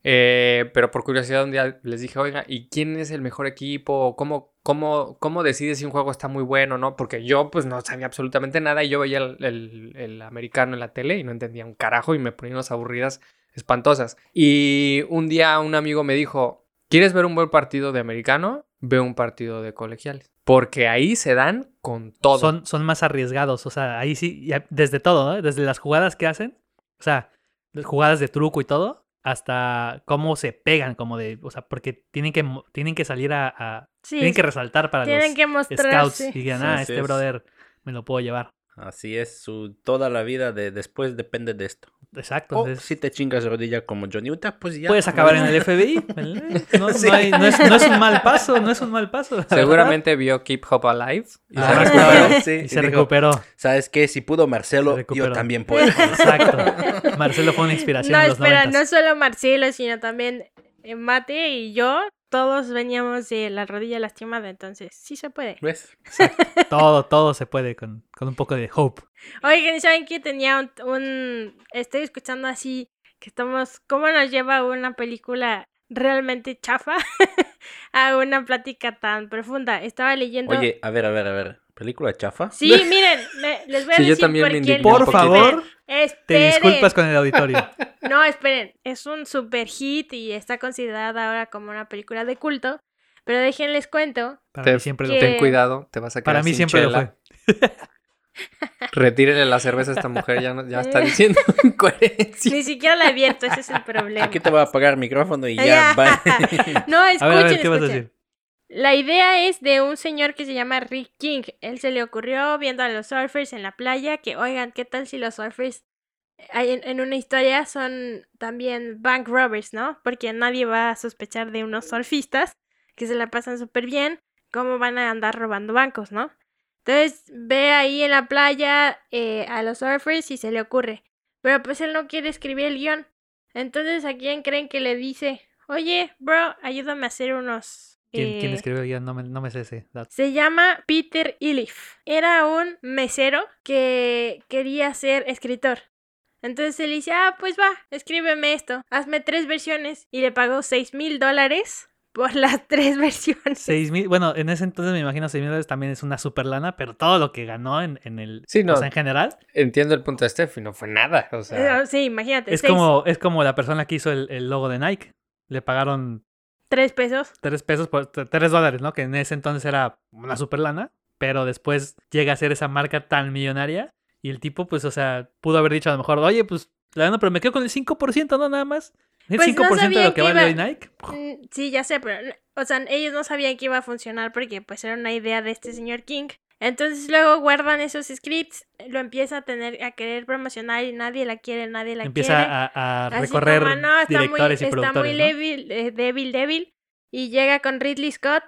eh, pero por curiosidad un día les dije, oiga, ¿y quién es el mejor equipo? ¿Cómo, cómo, cómo decides si un juego está muy bueno o no? Porque yo pues no sabía absolutamente nada y yo veía el- el americano en la tele y no entendía un carajo y me ponía unas aburridas espantosas. Y un día un amigo me dijo, ¿quieres ver un buen partido de americano? Ve un partido de colegiales. Porque ahí se dan con todo. son, son más arriesgados, o sea, ahí sí, ya- desde todo, ¿no? Desde las jugadas que hacen, o sea, las jugadas de truco y todo, hasta cómo se pegan, como de, o sea, porque tienen que, tienen que salir a, a- Sí, tienen que resaltar para tienen los que scouts y digan, ah, este es. brother me lo puedo llevar. Así es, su, toda la vida de después depende de esto. Exacto. O entonces, si te chingas rodilla como Johnny Utah, pues ya. puedes acabar en el FBI. No, no Sí. hay- no es, no es un mal paso, no es un mal paso. verdad. Seguramente vio Keep Hope Alive. Y Ah, se recuperó, recuperó. sí, y y se dijo, recuperó. ¿Sabes qué? Si pudo Marcelo, yo también puedo. Exacto. Marcelo fue una inspiración No, en los espera, no solo Marcelo, sino también eh, Mate y yo, todos veníamos de la rodilla lastimada, entonces sí se puede. ¿Ves? Todo, todo se puede con, con un poco de hope. Oigan, ¿saben que tenía un, un- Estoy escuchando así que estamos... ¿Cómo nos lleva una película realmente chafa a una plática tan profunda? Estaba leyendo... Oye, a ver, a ver, a ver. ¿Película chafa? Sí, miren, me- les voy a Sí, yo decir también por me favor, te Esperen. disculpas con el auditorio. No, esperen, es un super hit y está considerada ahora como una película de culto. Pero déjenles cuento. Para Te- mí siempre lo que- fue. Ten cuidado, te vas a quedar Para mí sin siempre lo fue. Retírenle la cerveza a esta mujer, ya, no- ya está diciendo incoherencia. Ni siquiera la he abierto, ese es el problema. Aquí te voy a apagar el micrófono y ya, bye. No, A escuchen, ver, a ver, ¿qué vas a decir? La idea es de un señor que se llama Rick King. Él se le ocurrió viendo a los surfers en la playa que, oigan, ¿qué tal si los surfers hay en, en una historia son también bank robbers, ¿no? Porque nadie va a sospechar de unos surfistas que se la pasan súper bien, cómo van a andar robando bancos, ¿no? Entonces ve ahí en la playa eh, a los surfers y se le ocurre. Pero pues él no quiere escribir el guion. Entonces, ¿a quién creen que le dice? Oye, bro, ayúdame a hacer unos... ¿Quién, quién eh, escribió el guion? No me, no me sé ese dato. se llama Peter Ilif. Era un mesero que quería ser escritor. Entonces él dice, ah, pues va, escríbeme esto. Hazme tres versiones. Y le pagó seis mil dólares por las tres versiones. Seis mil, bueno, en ese entonces me imagino seis mil dólares también es una super lana, pero todo lo que ganó en, en el, Sí, no. o sea, en general, Entiendo el punto de Steph y no fue nada. O sea, Eh, sí, imagínate. es seis. como, es como la persona que hizo el, el logo de Nike. le pagaron Tres pesos. tres pesos, por, tres dólares, ¿no? Que en ese entonces era una super lana, pero después llega a ser esa marca tan millonaria y el tipo, pues, o sea, pudo haber dicho a lo mejor, oye, pues, la verdad, pero me quedo con el 5%, ¿no? Nada más. El Pues no 5% de lo que vale iba- Nike. Mm, Sí, ya sé, pero, o sea, ellos no sabían que iba a funcionar porque pues era una idea de este señor King. Entonces luego guardan esos scripts, lo empieza a tener, a querer promocionar y nadie la quiere, nadie la Empieza quiere. a, a Así recorrer como, no, está muy, directores y está productores, muy ¿no? débil, eh, débil, débil. Y llega con Ridley Scott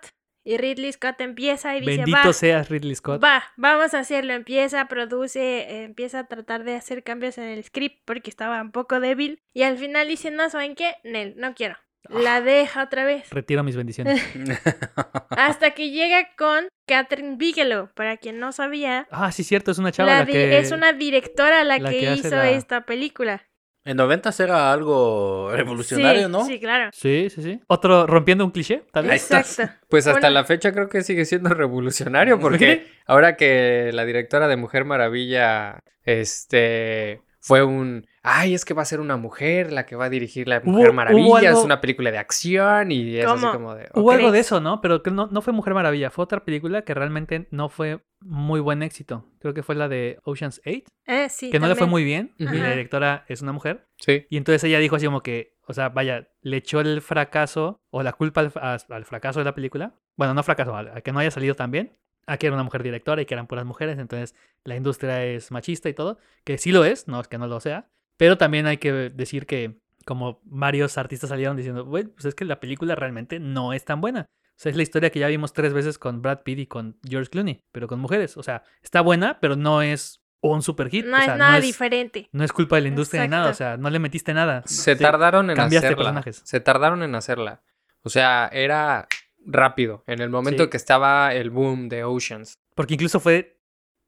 y Ridley Scott empieza y dice, Bendito va, seas Ridley Scott. va, vamos a hacerlo. Empieza, produce, eh, empieza a tratar de hacer cambios en el script porque estaba un poco débil. Y al final dice, no, ¿saben qué? Nel, no quiero. Ah. La deja otra vez. Retiro mis bendiciones. Hasta que llega con Catherine Bigelow. Para quien no sabía, Ah, sí, cierto, es una chava la la di- que... es una directora la, la que, hizo la- esta película. En 90 era algo revolucionario, sí, ¿no? Sí, claro. Sí, sí, sí. Otro rompiendo un cliché, tal Ahí vez. Exacto. Pues hasta la fecha creo que sigue siendo revolucionario porque ahora que la directora de Mujer Maravilla este fue un ay, es que va a ser una mujer la que va a dirigir la Mujer Maravilla, algo- es una película de acción y es así como de Hubo algo de eso, ¿no? Pero que no, no fue Mujer Maravilla, fue otra película que realmente no fue muy buen éxito. Creo que fue la de Ocean's 8, Eh, sí, que no le fue muy bien. Y la directora es una mujer. Sí. Y entonces ella dijo así como que, o sea, vaya, le echó el fracaso o la culpa al, a- al fracaso de la película. Bueno, no fracaso, al- a, que no haya salido tan bien. A que era una mujer directora y que eran puras mujeres. Entonces la industria es machista y todo. Que sí lo es, no es que no lo sea. Pero también hay que decir que como varios artistas salieron diciendo, güey, pues es que la película realmente no es tan buena. O sea, es la historia que ya vimos tres veces con Brad Pitt y con George Clooney, pero con mujeres. O sea, está buena, pero no es un super hit. No o es nada no es, diferente. no es culpa de la industria ni nada. O Exacto. sea, no le metiste nada. Se tardaron en cambiaste hacerla. personajes. Se tardaron en hacerla. O sea, era rápido. En el momento Sí. que estaba el boom de Oceans. Porque incluso fue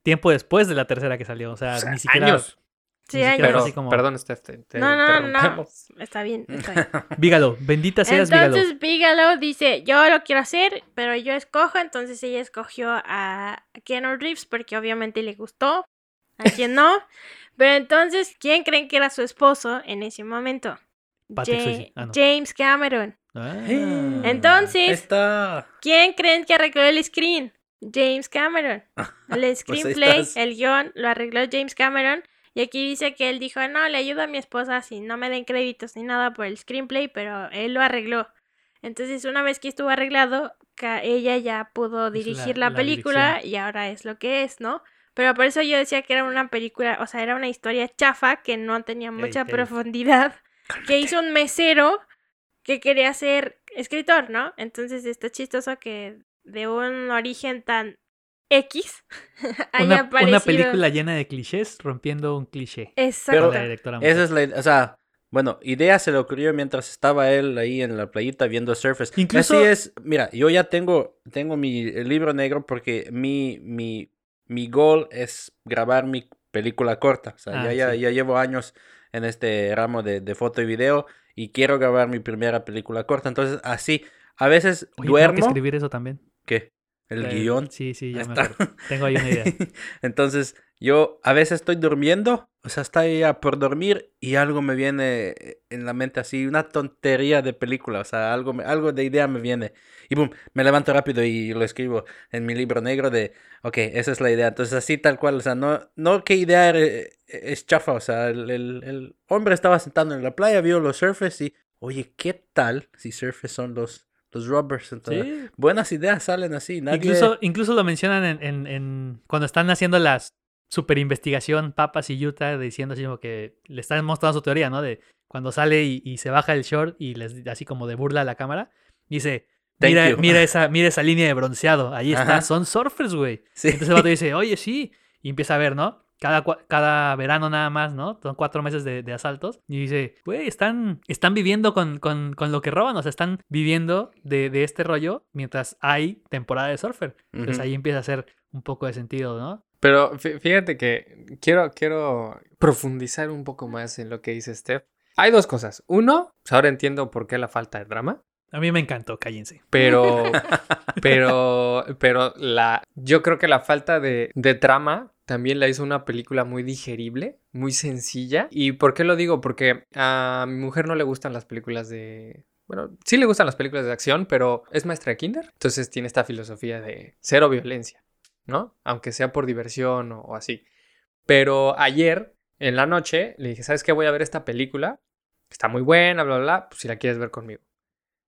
tiempo después de la tercera que salió. O sea, O sea, ni siquiera. años. Sí, ni hay siquiera Pero, así como- perdón, Steph, te, te- No, no, no. Está bien, está bien. Vígalo, bendita seas Vígalo. Entonces Bigelow dice, yo lo quiero hacer, pero yo escojo. Entonces ella escogió a Keanu Reeves porque obviamente le gustó. A quien no. Pero entonces, ¿quién creen que era su esposo en ese momento? Ah, no. James Cameron. Ah. Entonces- está. ¿Quién creen que arregló el screen? James Cameron. El ahí screenplay, el guion, lo arregló James Cameron. Y aquí dice que él dijo, no, le ayudo a mi esposa si no me den créditos ni nada por el screenplay, pero él lo arregló. Entonces, una vez que estuvo arreglado, ella ya pudo dirigir la- la, la película y ahora es lo que es, ¿no? Pero por eso yo decía que era una película, o sea, era una historia chafa que no tenía mucha profundidad, que hizo un mesero que quería ser escritor, ¿no? Entonces está chistoso que de un origen tan X haya Una, una película llena de clichés rompiendo un cliché. Exacto. Con la directora mujer. Esa es la, o sea, bueno, idea se le ocurrió mientras estaba él ahí en la playita viendo surfers. Incluso- Así es, mira, yo ya tengo, tengo mi libro negro porque mi, mi, mi goal es grabar mi película corta. O sea, Ah, ya, ya, sí. ya llevo años en este ramo de, de foto y video y quiero grabar mi primera película corta. Entonces, así, a veces Oye, tengo que duermo. escribir eso también. ¿Qué? El Eh, guion. Sí, sí, ya me está. Tengo ahí una idea. Entonces, yo a veces estoy durmiendo, o sea, está ya por dormir y algo me viene eh, en la mente así, una tontería de película, o sea, algo, algo de idea me viene. Y boom, me levanto rápido y lo escribo en mi libro negro de, ok, esa es la idea. Entonces, así tal cual, o sea, no, no qué idea eh, es chafa, o sea, el, el- el hombre estaba sentado en la playa, vio los surfers y, oye, ¿qué tal si surfers son los, los rubbers? Entonces, Sí. buenas ideas salen así, nadie... Incluso, incluso lo mencionan en, en- en- cuando están haciendo la super investigación Papas y Utah diciendo así como que le están mostrando su teoría, ¿no? De cuando sale y, y se baja el short y les así como de burla a la cámara. Dice, mira, mira esa, mira esa línea de bronceado, ahí está, Ajá. son surfers, güey. Sí. Entonces el vato dice, oye, sí. Y empieza a ver, ¿no? Cada, cada verano nada más, ¿no? Son cuatro meses de, de asaltos. Y dice, güey, están, están viviendo con, con, con lo que roban. O sea, están viviendo de, de este rollo mientras hay temporada de surfer. Entonces ahí empieza a hacer un poco de sentido, ¿no? Pero fí- fíjate que quiero, quiero profundizar un poco más en lo que dice Steph. Hay dos cosas. Uno, pues ahora entiendo por qué la falta de drama. A mí me encantó, cállense. Pero, pero, pero la, yo creo que la falta de, de trama también la hizo una película muy digerible, muy sencilla. ¿Y por qué lo digo? Porque a mi mujer no le gustan las películas de, bueno, sí le gustan las películas de acción, pero es maestra de kinder. Entonces tiene esta filosofía de cero violencia, ¿no? Aunque sea por diversión o, así. Pero ayer, en la noche, le dije, ¿sabes qué? Voy a ver esta película. Está muy buena, bla, bla, bla. Pues si la quieres ver conmigo.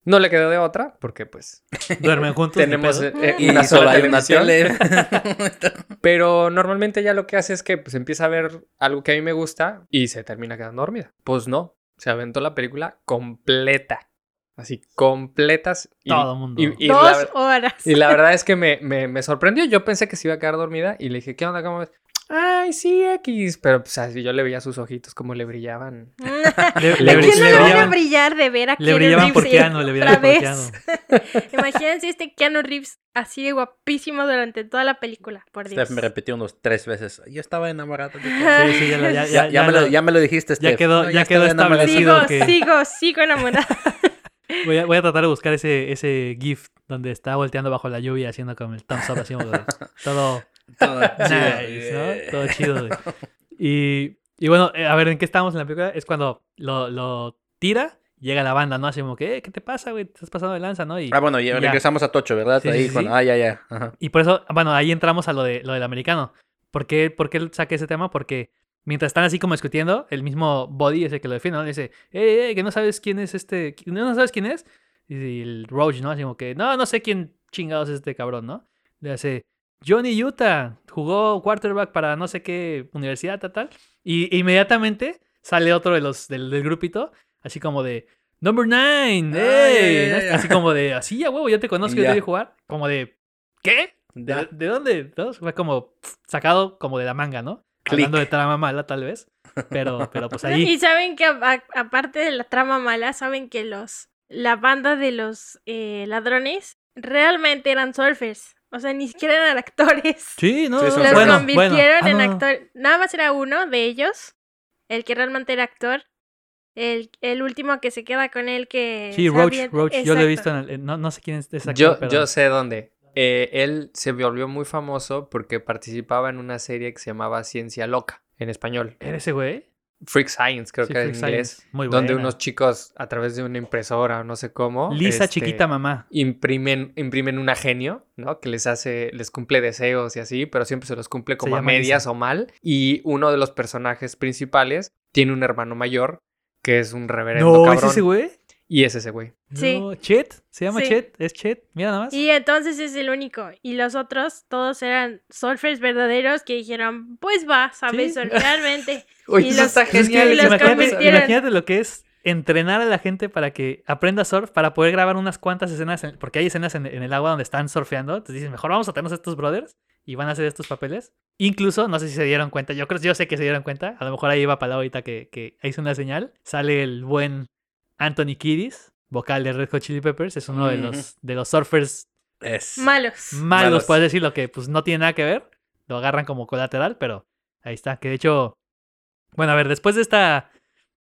No le quedó de otra, porque pues Duermen juntos. tenemos eh, Y una sola hay una televisión. tele. Pero normalmente ya lo que hace es que pues empieza a ver algo que a mí me gusta y se termina quedando dormida. Pues no, se aventó la película completa. Así, completas. Y, Todo mundo. y- y Dos la, horas. y la verdad es que me, me- me sorprendió. Yo pensé que se iba a quedar dormida y le dije, ¿qué onda? ¿Cómo ves? Ay, sí, X. Pero pues así yo le veía sus ojitos como le brillaban. Le, Le le- ¿A bri- quién no le le van a brillar de ver a le Keanu brillaban Reeves por y- Keanu, le brillaban por? Keanu. Imagínense este Keanu Reeves así de guapísimo durante toda la película, por Dios. Steph me repitió unos tres veces. Yo estaba enamorado de ti. Sí, sí, ya, lo- ya, Ya, ya, ya ya me lo- lo, ya me lo dijiste, Steph. quedó- No, ya quedó enamorado. establecido. Sigo, que- sigo, sigo enamorada. Voy a, voy a tratar de buscar ese, ese GIF donde está volteando bajo la lluvia haciendo como el thumbs up, así todo Todo chido. nice, ¿no? Todo chido. güey. Y, y bueno, eh, a ver, ¿en qué estamos en la película? Es cuando lo, lo tira, llega la banda, ¿no? Así como que, "Eh, ¿qué te pasa, güey? Te estás pasando de lanza, ¿no? Y, Ah, bueno, y Ya. regresamos a Tocho, ¿verdad? Sí, Ahí sí, con- sí. Ah, ya, ya. Ajá. y por eso, bueno, ahí entramos a lo, de, lo del americano. ¿Por qué, ¿Por qué saqué ese tema? Porque mientras están así como discutiendo, el mismo Body es el que lo defiende, ¿no? Le dice, eh, eh, que no sabes quién es este, no sabes quién es. Y el Roach, ¿no? Así como que, no, no sé quién chingados es este cabrón, ¿no? Le hace, Johnny Utah jugó quarterback para no sé qué universidad, tal, tal. Y inmediatamente sale otro de los del, del grupito, así como de, Number nine, Ah, ¡ey! ya, ya, ¿no? ya. Así como de, así ya, huevo, ya te conozco, yo te vi jugar. Como de, ¿qué? ¿De, dónde? ¿No? Fue como sacado como de la manga, ¿no? Click. Hablando de trama mala, tal vez. Pero, pero pues ahí. Y saben que a- a- aparte de la trama mala, saben que los la banda de los eh, ladrones realmente eran surfers. O sea, ni siquiera eran actores. Sí, no, Sí, no, son Los bueno, convirtieron bueno. Ah, en no, no. actor. Nada más era uno de ellos, el que realmente era actor. El, el último que se queda con él que... Sí, se Roach, Roach. Yo lo he visto Exacto. en el. no, no sé quién es ese actor, Yo, yo sé dónde. Eh, él se volvió muy famoso porque participaba en una serie que se llamaba Ciencia Loca, en español. ¿Era ese güey? Freak Science, creo Sí, que era en Freak inglés. Muy Donde unos chicos, a través de una impresora o no sé cómo. Lisa este, chiquita mamá. Imprimen, imprimen una genio, ¿no? Que les hace, les cumple deseos y así, pero siempre se los cumple como a medias Lisa. o mal. Y uno de los personajes principales tiene un hermano mayor que es un reverendo No, ¿es ese güey? Y es ese güey. Sí. No, Chet. ¿Se llama Sí. Chet? ¿Es Chet? Mira nada más. Y entonces es el único. Y los otros, todos eran surfers verdaderos que dijeron, pues va, sabes Sí. realmente. Uy, Y eso los- está genial. y los imagínate, lo que es entrenar a la gente para que aprenda surf, para poder grabar unas cuantas escenas, en- porque hay escenas en, en el agua donde están surfeando. Entonces dicen, mejor vamos a tenernos a estos brothers y van a hacer estos papeles. Incluso, no sé si se dieron cuenta, yo creo, yo sé que se dieron cuenta, a lo mejor ahí iba para ahorita que, que hizo una señal. Sale el buen Anthony Kiddis, vocal de Red Hot Chili Peppers, es uno de Ujú. los, de los surfers Es. Malos. malos, Malos. puedes decirlo, que pues no tiene nada que ver. Lo agarran como colateral, pero ahí está. Que de hecho, bueno, a ver, después de esta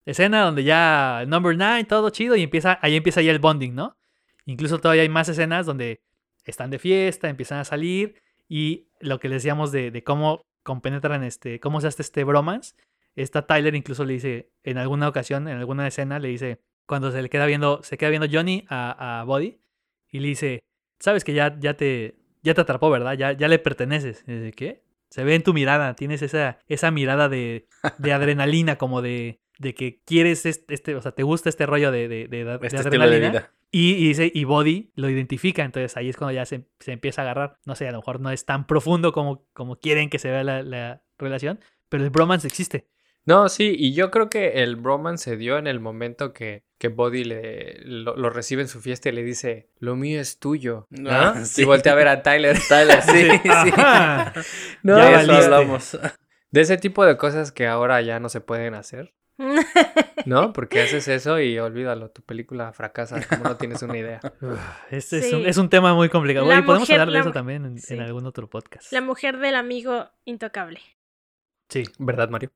escena donde ya el number nine, todo chido, y empieza, ahí empieza ya el bonding, ¿no? Incluso todavía hay más escenas donde están de fiesta, empiezan a salir, y lo que les decíamos de, de cómo compenetran este, cómo se hace este bromance. Esta Tyler incluso le dice, en alguna ocasión, en alguna escena, le dice, cuando se le queda viendo, se queda viendo Johnny a, a Body, y le dice, sabes que ya, ya te, ya te atrapó, ¿verdad? Ya, ya le perteneces. Y dice, ¿qué? Se ve en tu mirada, tienes esa, esa mirada de, de adrenalina, como de, de que quieres este, este, o sea, te gusta este rollo de, de, de, de Este adrenalina. vida. Y, y dice, y Body lo identifica, entonces ahí es cuando ya se, se empieza a agarrar. No sé, a lo mejor no es tan profundo como, como quieren que se vea la, la relación, pero el bromance existe. No, sí, y yo creo que el bromance se dio en el momento que, que Buddy le, lo, lo recibe en su fiesta y le dice, lo mío es tuyo. ¿no? Ah, sí. Y voltea a ver a Tyler. Tyler, sí, sí. No, Ya De eso hablamos. De ese tipo de cosas que ahora ya no se pueden hacer, ¿no? Porque haces eso y olvídalo, tu película fracasa, como no tienes una idea. Uf, Este es, Sí. un, es un tema muy complicado. La Oye, podemos mujer- hablar de eso también en, en algún otro podcast. La mujer del amigo intocable. Sí, ¿Verdad, Mario?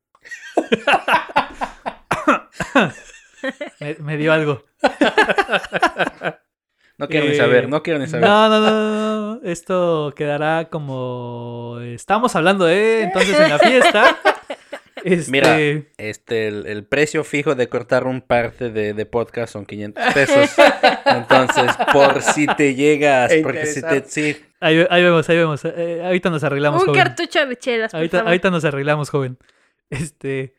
Me, me dio algo. No quiero ni Eh, saber, no quiero ni saber. No, no, no. Esto quedará como. Estamos hablando de. Entonces en la fiesta. Este, Mira. Este, el, el precio fijo de cortar un parte de, de podcast son 500 pesos. Entonces, por si te llegas, E porque si te, sí, ahí, ahí vemos, ahí vemos. Eh, ahorita nos arreglamos, Un joven. cartucho de chelas, por Ahorita, favor. ahorita nos arreglamos, joven. Este.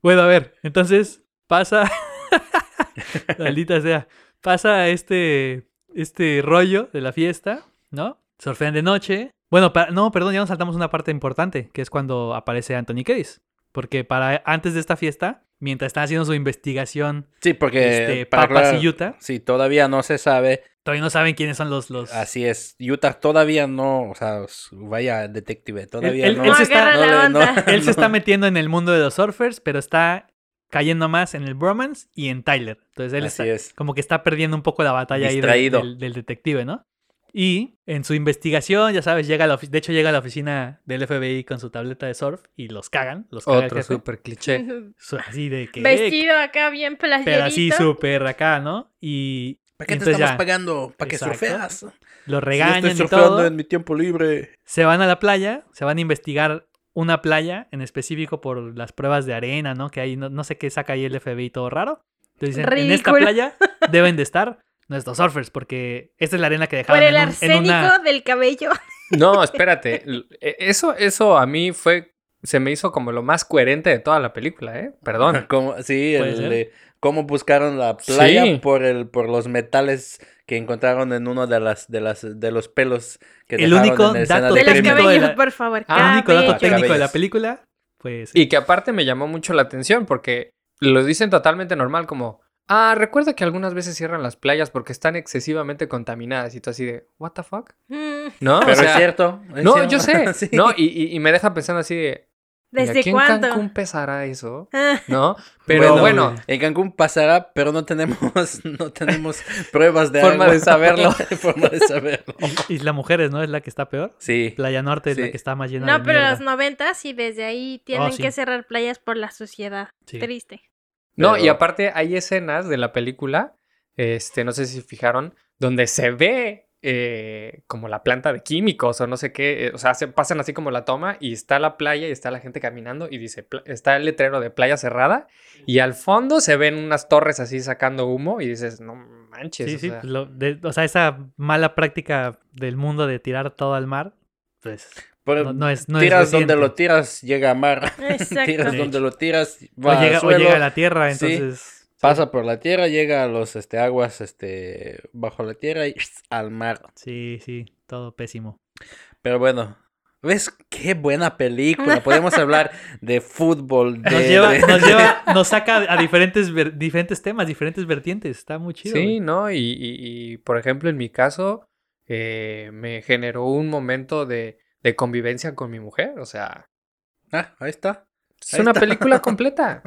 Bueno, a ver, entonces pasa. Maldita sea. Pasa este. Este rollo de la fiesta, ¿no? Surfean de noche. Bueno, no, perdón, ya nos saltamos una parte importante, que es cuando aparece Anthony Case. Porque para antes de esta fiesta, mientras están haciendo su investigación, sí, porque este, para Papas aclarar, y Utah, sí, todavía no se sabe. todavía no saben quiénes son los. los... Así es, Utah todavía no, o sea, vaya detective, todavía él- no. él No se está- no no-. Él se está metiendo en el mundo de los surfers, pero está cayendo más en el bromance y en Tyler. Entonces él Así está, es. como que está perdiendo un poco la batalla ahí del- Distraído. del, del detective, ¿no? Y en su investigación, ya sabes, llega a la de hecho llega a la oficina del FBI con su tableta de surf y los cagan, los caga Otro súper cliché. Así de que... Vestido acá bien playerito. Pero así súper acá, ¿no? Y ¿Para qué te entonces estamos ya pagando? ¿Para que surfeas? lo Si yo regañan estoy y surfeando todo. en mi tiempo libre. Se van a la playa, se van a investigar una playa en específico por las pruebas de arena, ¿no? Que hay, no, no sé qué saca ahí el FBI todo raro. Entonces dicen, en esta playa deben de estar nuestros surfers, porque esta es la arena que Por dejaron el en, un- en arsénico una... del cabello. No, espérate. e- Eso, eso a mí fue. Se me hizo como lo más coherente de toda la película, ¿eh? Perdón. Como- sí, el, de cómo buscaron la playa Sí. por el por los metales que encontraron en uno de las de las de los pelos que El dejaron único en la escena dato De de los cabellos, la- por favor. Ah, El único dato técnico de la película, pues... Y que aparte me llamó mucho la atención porque lo dicen totalmente normal, como. Ah, recuerda que algunas veces cierran las playas porque están excesivamente contaminadas y tú así de, ¿What the fuck? Mm, ¿No? Pero O sea, es cierto. es No, cierto. yo sé. Sí. No, y, y- y me deja pensando así de. ¿Y ¿Desde aquí cuándo? en Cancún pesará eso? Ah, ¿No? Pero bueno, En Cancún pasará, pero no tenemos, no tenemos pruebas de Forma agua. de saberlo. Forma de saberlo. Isla Mujeres, ¿no? Es la que está peor. Sí. Playa Norte es la Sí. que está más llena No, de pero mierda. los noventas y desde ahí tienen Oh, sí. que cerrar playas por la suciedad. Sí. Triste. No, Pero- y aparte hay escenas de la película, este, no sé si fijaron, donde se ve eh, como la planta de químicos o no sé qué, eh, o sea, se pasan así como la toma y está la playa y está la gente caminando y dice, pla- está el letrero de playa cerrada y al fondo se ven unas torres así sacando humo y dices, no manches. Sí, o sí, sea". pues lo- de- o sea, esa mala práctica del mundo de tirar todo al mar, pues Pero no, no es no es tiras donde lo tiras, llega a mar. Exacto. tiras De donde lo tiras, o va llega, al o suelo, llega a la tierra, sí. Pasa por la tierra, llega a los este, aguas este, bajo la tierra y al mar. sí, sí, todo pésimo. Pero bueno, ¿ves qué buena película? Podemos hablar de fútbol, de... Nos lleva, nos lleva, nos saca a diferentes ver- diferentes temas, diferentes vertientes, está muy chido. Sí, güey. ¿no? Y, y- y, por ejemplo, en mi caso, eh, me generó un momento de, de convivencia con mi mujer, o sea, Ah, ahí está. es Ahí una está. película completa.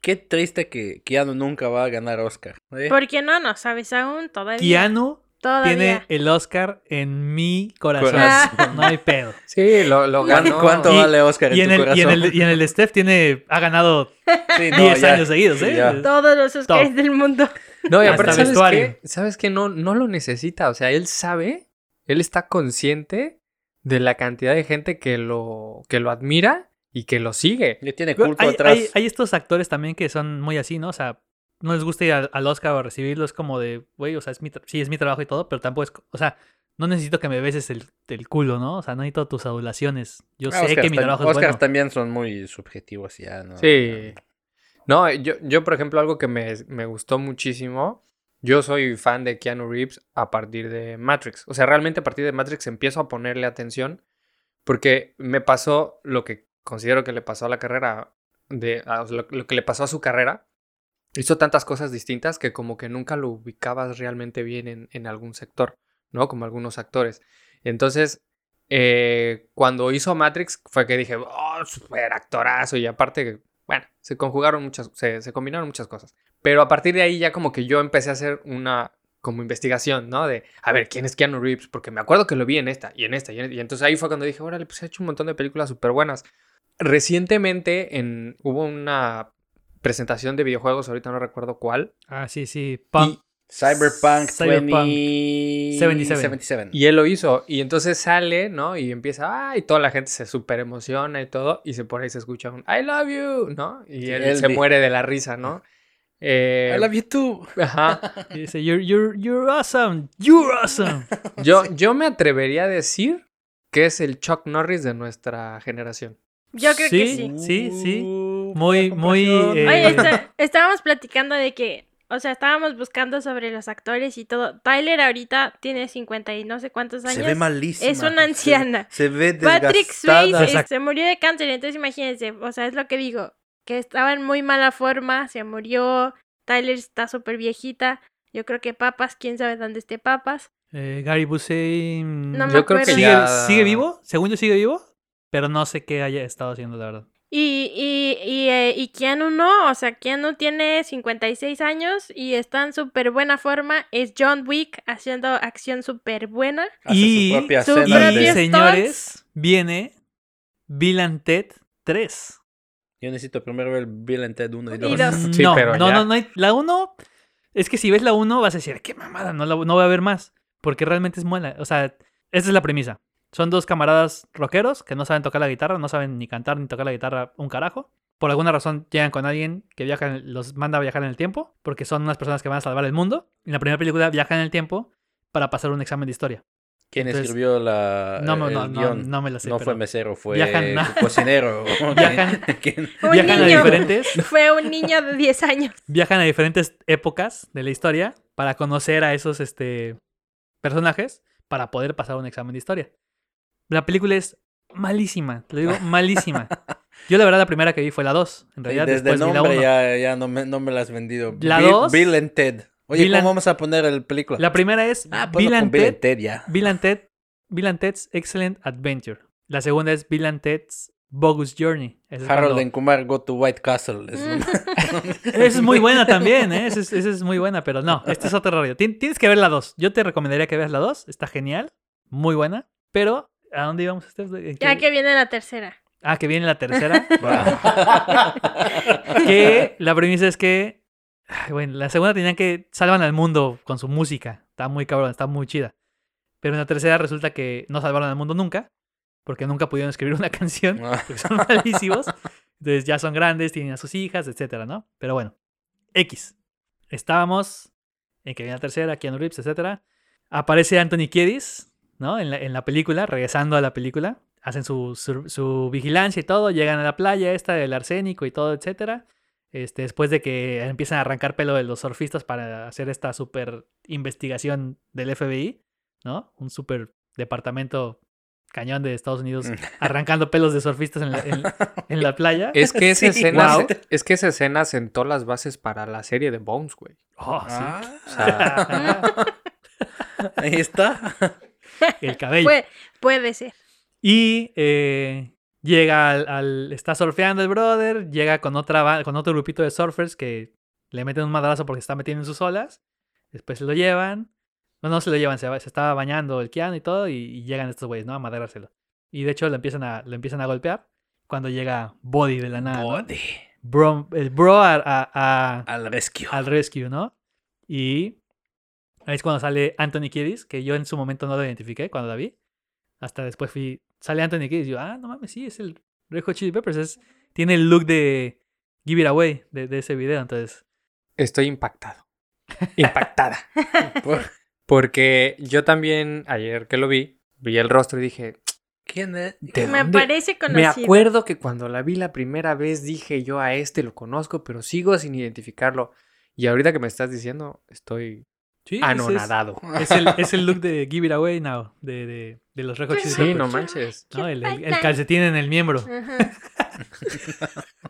Qué triste que Keanu nunca va a ganar Oscar. ¿eh? ¿Por qué no? No sabes aún. Todavía. Keanu Todavía. tiene el Oscar en mi corazón. Corazón. No hay pedo. Sí, lo, lo ¿Cuán- ganó. ¿Cuánto Y- vale Oscar en Y en, tu el, y, en corazón? el, y en el de Steph tiene, ha ganado Sí, no, 10 ya, años seguidos, ¿eh? ya. Todos los Oscars Top. del mundo. No, y aparte, ¿sabes qué? ¿Sabes qué? No, no lo necesita. O sea, él sabe, él está consciente de la cantidad de gente que lo, que lo admira y que lo sigue. Le tiene culto hay, atrás. hay- hay estos actores también que son muy así, ¿no? O sea, no les gusta ir al, al Oscar o recibirlo, es como de, güey, o sea, es mi sí, es mi trabajo y todo, pero tampoco es, o sea, no necesito que me beses el, el culo, ¿no? O sea, no necesito tus adulaciones. Yo Ah, sé Oscars que mi trabajo es Oscars bueno. también son muy subjetivos ya, ¿no? Sí. No, yo, yo, por ejemplo, algo que me, me gustó muchísimo. Yo soy fan de Keanu Reeves a partir de Matrix. O sea, realmente a partir de Matrix empiezo a ponerle atención porque me pasó lo que considero que le pasó a la carrera, de, lo, que le pasó a su carrera. Hizo tantas cosas distintas que como que nunca lo ubicabas realmente bien en, algún sector, ¿no? Como algunos actores. Entonces, eh, cuando hizo Matrix fue que dije, oh, super actorazo. Y aparte, bueno, se conjugaron muchas, se, se combinaron muchas cosas. Pero a partir de ahí ya como que yo empecé a hacer una como investigación, ¿no? De, a ver, ¿quién es Keanu Reeves? Porque me acuerdo que lo vi en esta y en esta y en esta. Y entonces ahí fue cuando dije, órale, pues ha hecho un montón de películas súper buenas. Recientemente en, hubo una presentación de videojuegos, ahorita no recuerdo cuál. Ah, sí, sí. Punk, Cyberpunk, Cyberpunk 2077. 77. Y él lo hizo. Y entonces sale, ¿no? Y empieza, ah, y toda la gente se súper emociona y todo. Y se por ahí se escucha un I love you, ¿no? Y Sí, él, él se muere de la risa, ¿no? Eh, I love you too. Ajá. Y dice, you're, you're, you're awesome, you're awesome. Yo, yo me atrevería a decir que es el Chuck Norris de nuestra generación. Yo creo que Sí. sí. Sí. Uh, Muy, muy, eh, Oye, está- estábamos platicando de que, o sea, estábamos buscando sobre los actores y todo. Tyler ahorita tiene 50 y no sé cuántos años. Se ve malísima. Es una anciana. Se, se ve Patrick desgastada. Swayze Exacto. se murió de cáncer, entonces imagínense, o sea, es lo que digo, que estaba en muy mala forma, se murió, Tyler está súper viejita, yo creo que Papas, quién sabe dónde esté Papas. Eh, Gary Busey. mm, No me Yo creo que acuerdo. ¿Sigue, ya- sigue vivo? Según yo sigue vivo, pero no sé qué haya estado haciendo, la verdad. Y, y, y, eh, y Keanu no, o sea, Keanu tiene 56 años y está en súper buena forma, es John Wick haciendo acción súper buena. Hace Y- su propia su Y señores, viene Bill and Ted 3. Yo necesito primero ver Bill and Ted 1 y Y 2. dos. Sí, no, pero no, ya. no, la 1 es que si ves la 1 vas a decir, qué mamada, no, la, no voy a ver más, porque realmente es mala. O sea, esa es la premisa. Son dos camaradas rockeros que no saben tocar la guitarra, no saben ni cantar ni tocar la guitarra un carajo. Por alguna razón llegan con alguien que viaja, en- los manda a viajar en el tiempo, porque son unas personas que van a salvar el mundo. En la primera película viajan en el tiempo para pasar un examen de historia. ¿Quién Entonces, escribió la, No, me- el no, no, guion? no me lo sé. No pero fue mesero, fue viajan- su cocinero. Viajan- ¿Quién? Un viajan a niño, diferentes fue un niño de 10 años. viajan a diferentes épocas de la historia para conocer a esos este, personajes para poder pasar un examen de historia. La película es malísima, te lo digo, malísima. Yo la verdad la primera que vi fue la 2, en realidad desde el después vi la nombre 1. ya, ya no, me, no me la has vendido. La Bill, dos- Bill and Ted. Oye, Bill ¿cómo and- vamos a poner el película? La primera es Ah, pues Bill, and Bill and Ted, ya. Bill and Ted, Bill and Ted's Excellent Adventure. La segunda es Bill and Ted's Bogus Journey. Es Harold cuando- and Kumar Go to White Castle. Es una- Esa es muy buena también, ¿eh? Esa es, esa es muy buena, pero no, esta es otro rollo. Tien- Tienes que ver la 2. Yo te recomendaría que veas la 2. Está genial, muy buena. Pero, ¿a dónde íbamos? Esther? ¿En Ya que viene la tercera. Ah, que viene la tercera. que la premisa es que. ay, bueno, la segunda tenían que salvan al mundo con su música. Está muy cabrón, está muy chida. Pero en la tercera resulta que no salvaron al mundo nunca. Porque nunca pudieron escribir una canción. Ah. Porque son malísimos. Entonces ya son grandes, tienen a sus hijas, etcétera, ¿no? Pero bueno. X. Estábamos en que viene la tercera, Keanu Reeves, etcétera. Aparece Anthony Kiedis, ¿no? En la, en la película, regresando a la película. Hacen su, su, su vigilancia y todo. Llegan a la playa esta del arsénico y todo, etcétera. Este, después de que empiezan a arrancar pelo de los surfistas para hacer esta super investigación del FBI, ¿no? Un super departamento cañón de Estados Unidos arrancando pelos de surfistas en la, en- en la playa. Es que esa Sí, escena, wow. es que esa escena sentó las bases para la serie de Bones, güey. Oh, sí. Ah, O sea, ahí está. El cabello. Puede, puede ser. Y eh, llega al, al- Está surfeando el brother. Llega con, otra, con otro grupito de surfers que le meten un madrazo porque se está metiendo en sus olas. Después se lo llevan. No, no se lo llevan, se, se estaba bañando el Keanu y todo. Y, y llegan estos güeyes, ¿no? A madrárselo. Y de hecho lo empiezan a, lo empiezan a golpear. Cuando llega Body de la nada. ¿no? Body. Bro, el bro a- a- a, Al rescue. al rescue, ¿no? Y ahí es cuando sale Anthony Kiedis, que yo en su momento no lo identifiqué cuando la vi. Hasta después fui, sale Anthony Kiedis y yo, ah, no mames, sí, es el Red Hot Chili Peppers. Es, tiene el look de Give It Away de, de ese video, entonces... estoy impactado. Impactada. Por- Porque yo también, ayer que lo vi, vi el rostro y dije, ¿Quién es? ¿de Me dónde? parece Me conocido. acuerdo que cuando la vi la primera vez dije yo a este lo conozco, pero sigo sin identificarlo. Y ahorita que me estás diciendo, estoy Sí, anonadado. Es, es el, es el look de Give It Away Now, de, de, de los Red Hot Chili Sí, no manches. ¿no? El, el- el calcetín en el miembro.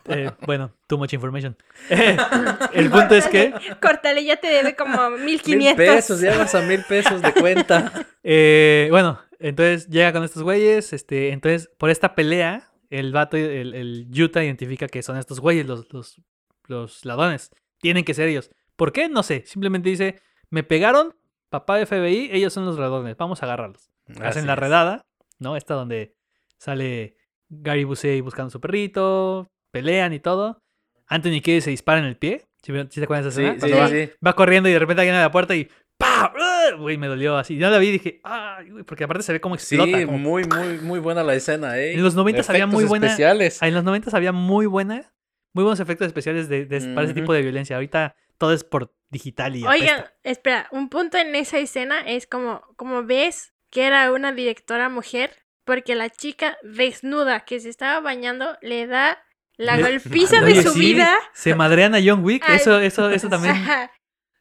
Eh, bueno, too much information. el punto es que... Cortale, ya te debe como Mil 1500. pesos, ya vas a mil pesos de cuenta. Eh, bueno, entonces llega con estos güeyes. Este, entonces, por esta pelea, el vato, el, el Utah identifica que son estos güeyes, los, los, los ladrones. Tienen que ser ellos. ¿Por qué? No sé. Simplemente dice: Me pegaron, papá de FBI, ellos son los ladrones. Vamos a agarrarlos. Hacen la redada, ¿no? Esta donde sale Gary Busey buscando a su perrito, pelean y todo. Anthony Kiedis se dispara en el pie. ¿Sí, vieron- sí te acuerdas de esa Sí, escena? sí, sí, va, sí. va corriendo y de repente alguien abre la puerta y ¡pah! ¡Ah! Güey, me dolió así. Yo la vi y dije, ¡ay! güey", Porque aparte se ve como Sí, explota. como- muy, muy, muy buena la escena, ¿eh? En los 90s había muy buena- especiales. En los 90 había muy buena, muy buenos efectos especiales de, de- para ese tipo de violencia. Ahorita todo es por digital y Oigan, apesta. espera, un punto en esa escena es como, como ves que era una directora mujer, porque la chica desnuda que se estaba bañando le da la golpiza de su sí, vida. Se madrean a John Wick. Ay. Eso, eso, eso también. Ajá.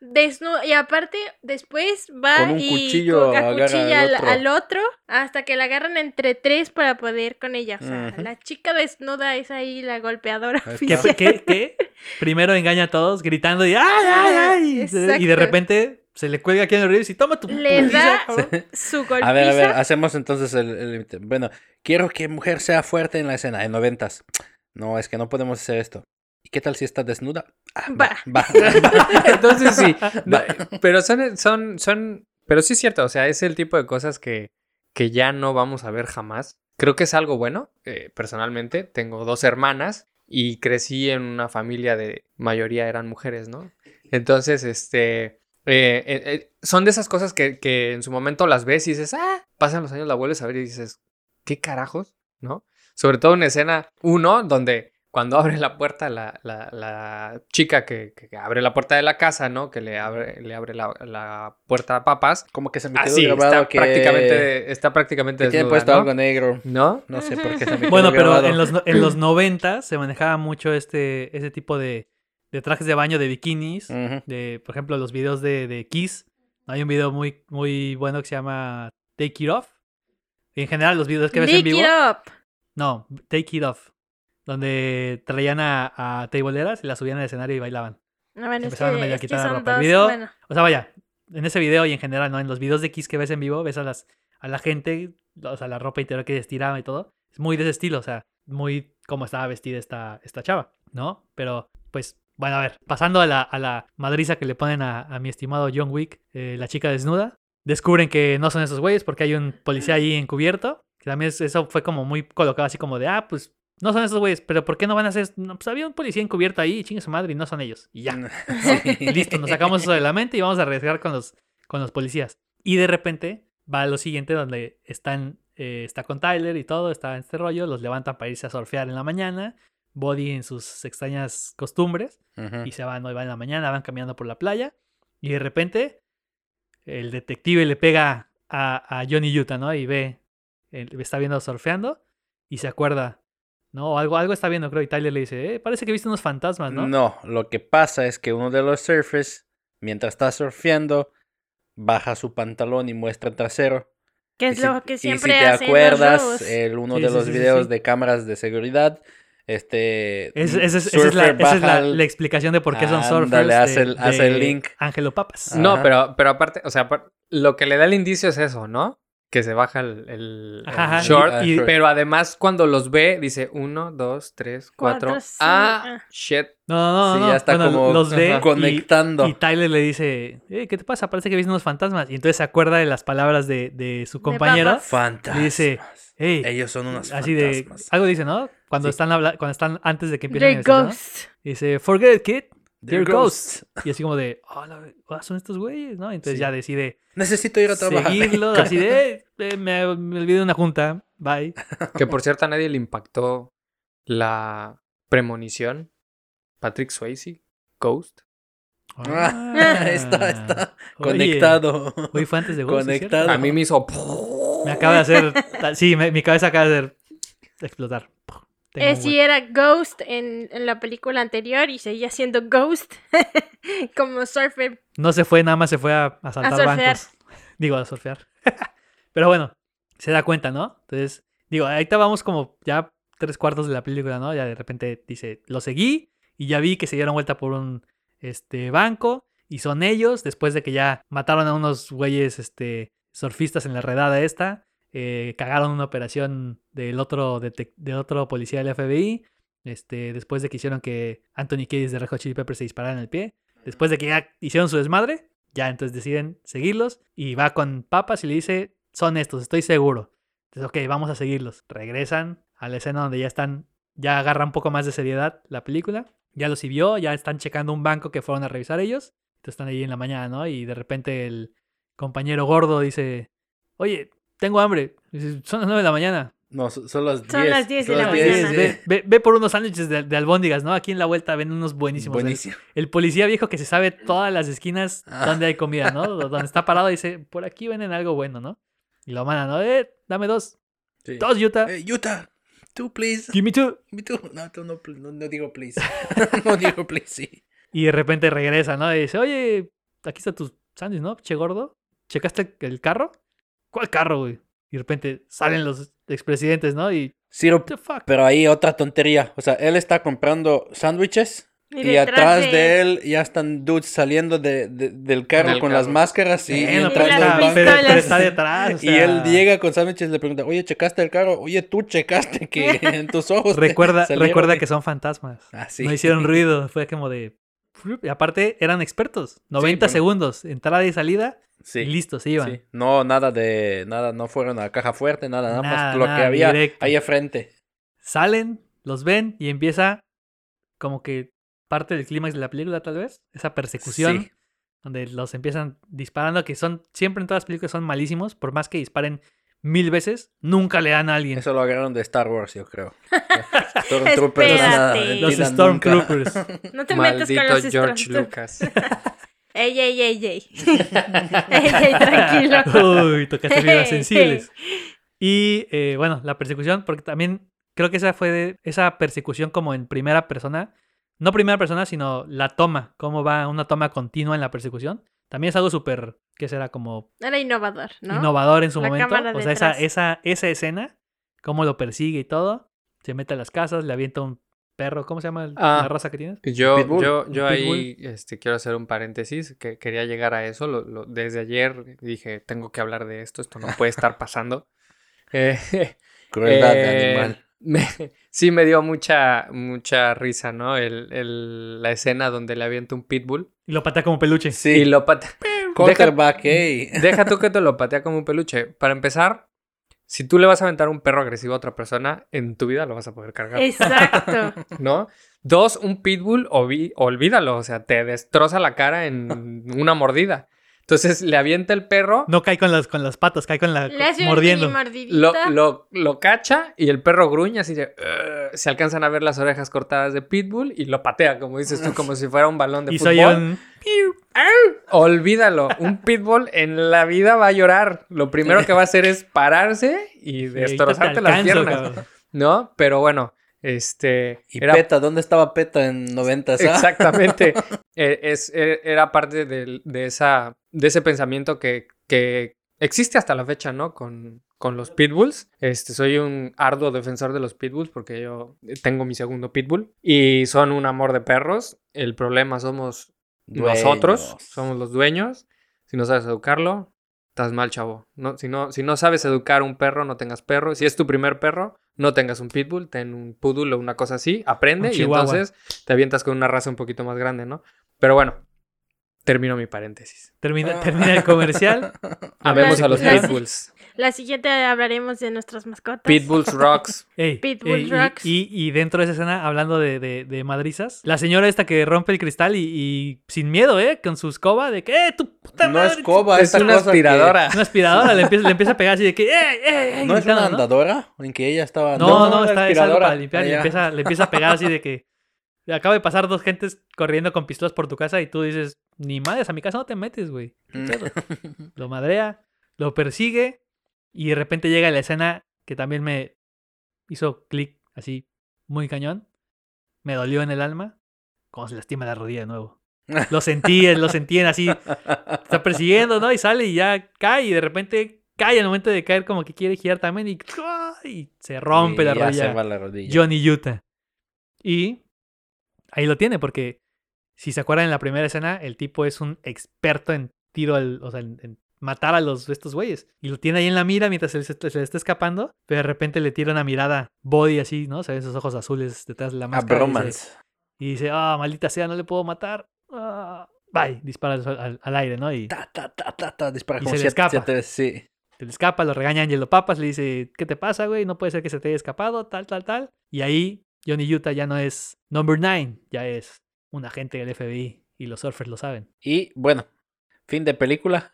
Desnuda. Y aparte, después va Con un y cuchillo acuchilla al al, otro. al otro hasta que la agarran entre tres para poder con ella. O sea, la chica desnuda es ahí la golpeadora que primero engaña a todos gritando y ¡ay, ay, ay! Y de- repente se le cuelga a Keanu Reeves y toma tu Le da cabrón". su golpiza. A ver, a ver, hacemos entonces el el límite. Bueno, quiero que mujer sea fuerte en la escena, en noventas. No, es que no podemos hacer esto. ¿Y qué tal si está desnuda? Ah, Va. va. Entonces sí. No, pero son, son, son. Pero sí es cierto. O sea, es el tipo de cosas que, que ya no vamos a ver jamás. Creo que es algo bueno. eh, personalmente, tengo dos hermanas y crecí en una familia de mayoría eran mujeres, ¿no? Entonces, este. eh, eh, son de esas cosas que, que en su momento las ves y dices, ah, pasan los años, la vuelves a ver y dices, ¿qué carajos? ¿No? Sobre todo en escena 1, donde cuando abre la puerta la, la, la chica que, que abre la puerta de la casa, ¿no? Que le abre, le abre la, la puerta a papas. Como que se me quedó Así, grabado está que, prácticamente, está prácticamente que tiene desnuda, puesto ¿no? algo negro. ¿No? No sé por qué se me quedó Bueno, pero grabado. en los, no- en los 90 se manejaba mucho este, ese tipo de, de trajes de baño de bikinis. De, por ejemplo, los videos de, de Kiss. Hay un video muy, muy bueno que se llama Take It Off. Y en general, los videos que ves en vivo. it up. No, Take It Off. Donde traían a, a y las subían al escenario y bailaban. No, bueno, es Empezaron que, a es que quitar la ropa. El dos, video- bueno. O sea, vaya, en ese video y en general, ¿no? En los videos de Kiss que ves en vivo, ves a, las, a la gente, o sea, la ropa interior que estiraba y todo. Es muy de ese estilo, o sea, muy como estaba vestida esta, esta chava, ¿no? Pero, pues, bueno, a ver, pasando a la, a la madriza que le ponen a, a mi estimado John Wick, eh, la chica desnuda, descubren que no son esos güeyes porque hay un policía ahí encubierto. Que también es- eso fue como muy colocado así como de, ah, pues no son esos güeyes, pero ¿por qué no van a ser? No, pues había un policía encubierto ahí, chingue su madre, y no son ellos. Y ya. Sí. Y listo, nos sacamos eso de la mente y vamos a arriesgar con los, con los policías. Y de repente va a lo siguiente donde están, eh, está con Tyler y todo, está en este rollo, los levantan para irse a surfear en la mañana, Body en sus extrañas costumbres, y se van, hoy van en la mañana, van caminando por la playa, y de repente el detective le pega a, a Johnny Utah, ¿no? Y ve, él está viendo surfeando y se acuerda, ¿no? O algo, algo está viendo, creo, y Tyler le dice, eh, parece que viste unos fantasmas, ¿no? ¿no? lo que pasa es que uno de los surfers, mientras está surfeando, baja su pantalón y muestra el trasero. Que Y es si- lo que y siempre si te hacen acuerdas, uno Sí, de sí, los sí, videos sí. de cámaras de seguridad, este... Es- esa es, esa es la, esa es la- baja al- la explicación de por qué son surfers. Ándale, hace de- el- hace el link. Ángelo Papas. No, pero, pero aparte, o sea, lo que le da el indicio es eso, ¿no? Que se baja el, el- Ajá, ajá, short. y- y- short. pero además, cuando los ve, dice uno, dos, tres, cuatro. Cuatro, sí, ah, ah. shit. No, no, Sí, no. ya está Bueno, como los ve y- conectando. Y, Tyler le dice, eh, ¿qué te pasa? Parece que viste unos fantasmas. Y entonces se acuerda de las palabras de, de su compañero. papas. Fantasmas. Y dice, hey, Ellos son unos así de... fantasmas. Algo dice, ¿no? Cuando, Sí. están habla- cuando están antes de que empiecen. Ghost. Dice, forget it, kid. They're ghosts. Y así como de, oh, ah, son estos güeyes, ¿no? Entonces Sí. ya decide Necesito ir a trabajar. seguirlo, así de, "Eh, me, me olvidé de una junta, bye. Que por cierto, a nadie le impactó la premonición. Patrick Swayze, Ghost. Ah, está, está Oye, conectado. Hoy fue antes de Ghost. A mí me hizo. Me acaba de hacer. Sí, me- mi cabeza acaba de hacer explotar. Eh, sí, era Ghost en, en la película anterior y seguía siendo Ghost como surfer. No se fue, nada más se fue a, a saltar surfear. bancos. Digo, a surfear. Pero bueno, se da cuenta, ¿no? Entonces, digo, ahorita vamos como ya tres cuartos de la película, ¿no? Ya de repente dice, lo seguí y ya vi que se dieron vuelta por un este, banco y son ellos, después de que ya mataron a unos güeyes este, surfistas en la redada esta, eh, cagaron una operación del otro, del otro policía del FBI, este, después de que hicieron que Anthony Kiedis de Red Hot Chili Peppers se disparara en el pie, después de que ya hicieron su desmadre, ya entonces deciden seguirlos y va con papas y le dice, son estos, estoy seguro. Entonces, ok, vamos a seguirlos. Regresan a la escena donde ya están, ya agarra un poco más de seriedad la película. ya los vio, ya están checando un banco que fueron a revisar ellos. Entonces están ahí en la mañana, ¿no? Y de repente el compañero gordo dice, oye, tengo hambre. Son las 9 de la mañana. No, son las 10. Son las 10 de la las 10, mañana. Ve, ve- ve por unos sándwiches de, de albóndigas, ¿no? Aquí en la vuelta ven unos buenísimos. Buenísimo. El, policía viejo que se sabe todas las esquinas Ah. donde hay comida, ¿no? Donde está parado dice, por aquí venden algo bueno, ¿no? Y lo mandan, ¿no? Eh, dame dos. Sí. Dos, Utah. Eh, Utah, tú, please. Give me two. Me too. No, tú no, no digo please. no digo please, sí. Y de repente regresa, ¿no? Y dice, oye, aquí está tu sándwich, ¿no? Che gordo. ¿Checaste el carro? ¿Cuál carro, güey? Y de repente salen los expresidentes, ¿no? Y, Ciro, what the fuck? pero ahí otra tontería. O sea, él está comprando sándwiches y, atrás de... él ya están dudes saliendo de, de- del carro con carro. las máscaras y pero, está, pero- pero detrás. o Y él llega con sándwiches y le pregunta, oye, ¿checaste el carro? Oye, tú checaste que en tus ojos Recuerda, recuerda que son fantasmas. Ah, sí. No hicieron ruido. Fue como de... Y aparte eran expertos. 90 bueno. segundos. Entrada y salida. Sí. Y listo, se iban. Sí. No, nada de, nada, no fueron a la caja fuerte, nada, nada, Nada, más lo que había directo. ahí enfrente. Salen, los ven y empieza como que parte del clímax de la película, tal vez. Esa persecución. Sí. donde los empiezan disparando, que son, siempre en todas las películas son malísimos, por más que disparen mil veces, nunca le dan a alguien. Eso lo agarraron de Star Wars, yo creo. Stormtroopers, Espérate. nada, Los Stormtroopers. No te metas con los George. Lucas. Ey, ey, ey, ey. ey, ey, tranquilo. Uy, tocaste fibras sensibles. Y eh, bueno, la persecución, porque también creo que esa fue de- esa persecución como en primera persona. No primera persona, sino la toma, cómo va una toma continua en la persecución. También es algo súper, que será como Era innovador, ¿no? innovador en su La momento. O sea, esa, esa, esa escena, cómo lo persigue y todo. Se mete a las casas, le avienta un perro. ¿Cómo se llama el- Ah. la raza que tienes? Yo, Pitbull. yo, yo ahí este, quiero hacer un paréntesis, que quería llegar a eso. lo- lo- desde ayer dije, tengo que hablar de esto, esto no puede estar pasando. Eh, Crueldad de eh, animal. me- sí me dio mucha, mucha risa, ¿no? El, el- la escena donde le avienta un pitbull Y lo patea como peluche. y Sí, lo patea. Quarterback, ey. Deja tú que te lo patea como un peluche. Para empezar, si tú le vas a aventar un perro agresivo a otra persona, en tu vida lo vas a poder cargar. Exacto. ¿no? Dos, un pitbull, olví- olvídalo, o sea, te destroza la cara en una mordida. Entonces le avienta el perro, No cae con las, con las patas, cae con la. Le hace mordiendo. un lo, lo, lo cacha y el perro gruña así de... Se alcanzan a ver las orejas cortadas de pitbull y lo patea, como dices tú, como si fuera un balón de Y fútbol. soy un. Olvídalo, un pitbull en la vida va a llorar. Lo primero que va a hacer es pararse y "Sí, ahorita te destrozarte las alcanzo, piernas, cabrón". ¿no? Pero bueno, este... Y era Peta, ¿dónde estaba Peta en 90? Exactamente. Eh, es, eh, era parte del- de, esa, de ese pensamiento que, que existe hasta la fecha, ¿no? Con, con los pitbulls. Este, soy un arduo defensor de los pitbulls porque yo tengo mi segundo pitbull y son un amor de perros. El problema somos nosotros, somos los dueños. Si no sabes educarlo, estás mal, chavo. No, si, no, si no sabes educar un perro, no tengas perro. Si es tu primer perro, no tengas un pitbull, ten un poodle o una cosa así. Aprende Un y entonces te avientas con una raza un poquito más grande, ¿no? Pero bueno, termino mi paréntesis. Termina, termina el comercial. Amemos a los pitbulls. La siguiente hablaremos de nuestras mascotas. Pitbulls rocks. Ey, Pitbull ey, y- Rocks. y, y dentro de esa escena, hablando de, de, de madrizas, la señora esta que rompe el cristal y, y sin miedo, ¿eh? Con su escoba de que, ¡eh, tu puta No madre! es coba, es una cosa que- aspiradora. Una aspiradora, le empieza, le empieza a pegar así de que, ¡eh, eh, eh! ¿No es una andadora? En que ella estaba... No, no, No, está, es algo para limpiar. y Ah, empieza, le empieza a pegar así de que. Acaba de pasar dos gentes corriendo con pistolas por tu casa y tú dices, ni madres, a mi casa no te metes, güey. Mm. Lo madrea, lo persigue y de repente llega la escena que también me hizo clic así muy cañón. Me dolió en el alma. Como se lastima la rodilla de nuevo. Lo sentí, lo sentí en así. Está persiguiendo, ¿no? Y sale y ya cae y de repente cae al momento de caer como que quiere girar también y, y se rompe Y la rodilla. se va la rodilla. Johnny Utah. Y ahí lo tiene, porque si se acuerdan en la primera escena, el tipo es un experto en tiro, al, o sea, en, en matar a los estos güeyes. Y lo tiene ahí en la mira mientras se, se- se le está escapando, pero de repente le tira una mirada body así, ¿no? Se ve esos ojos azules detrás de la A máscara. y dice- bromance. Y dice, ah, maldita sea, no le puedo matar. Ah, bye, dispara al, al- al aire, ¿no? Y Ta, ta, ta, ta, ta, dispara Y como se le escapa. siete veces, sí. se le escapa, lo regaña Angelo Papas, le dice, ¿qué te pasa, güey? No puede ser que se te haya escapado, tal, tal, tal. Y ahí Johnny Utah ya no es number nine, ya es un agente del FBI y los surfers lo saben. Y bueno, fin de película.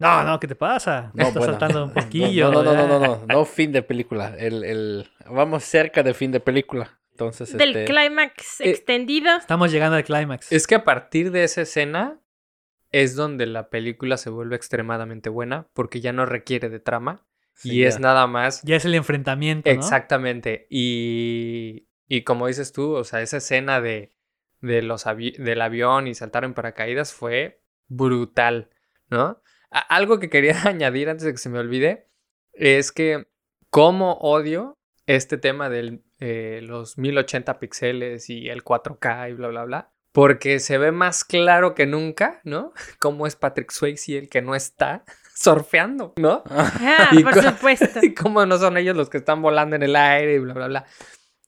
No, no, ¿qué te pasa? No, Estás bueno. saltando un poquillo. No, no, no, no, no, no, no fin de película. El, el, vamos cerca de fin de película. Entonces, Del este, clímax Eh, extendido. Estamos llegando al clímax. Es que a partir de esa escena es donde la película se vuelve extremadamente buena porque ya no requiere de trama sí, y es ya. nada más Ya es el enfrentamiento, ¿no? exactamente y, y como dices tú, o sea, esa escena de, de los avi- del avión y saltar en paracaídas fue brutal, ¿no? A- algo que quería añadir antes de que se me olvide es que cómo odio este tema de los 1080 píxeles y el 4K y bla, bla, bla. Porque se ve más claro que nunca, ¿no? Cómo es Patrick Swayze el que no está surfeando, ¿no? Ah, y por supuesto. Y cómo no son ellos los que están volando en el aire y bla, bla, bla.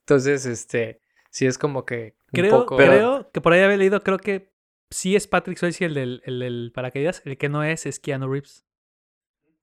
Entonces, este, sí es como que Creo, poco... creo que por ahí había leído, creo que sí es Patrick Swayze el del, el del paracaídas, el que no es es Keanu Reeves.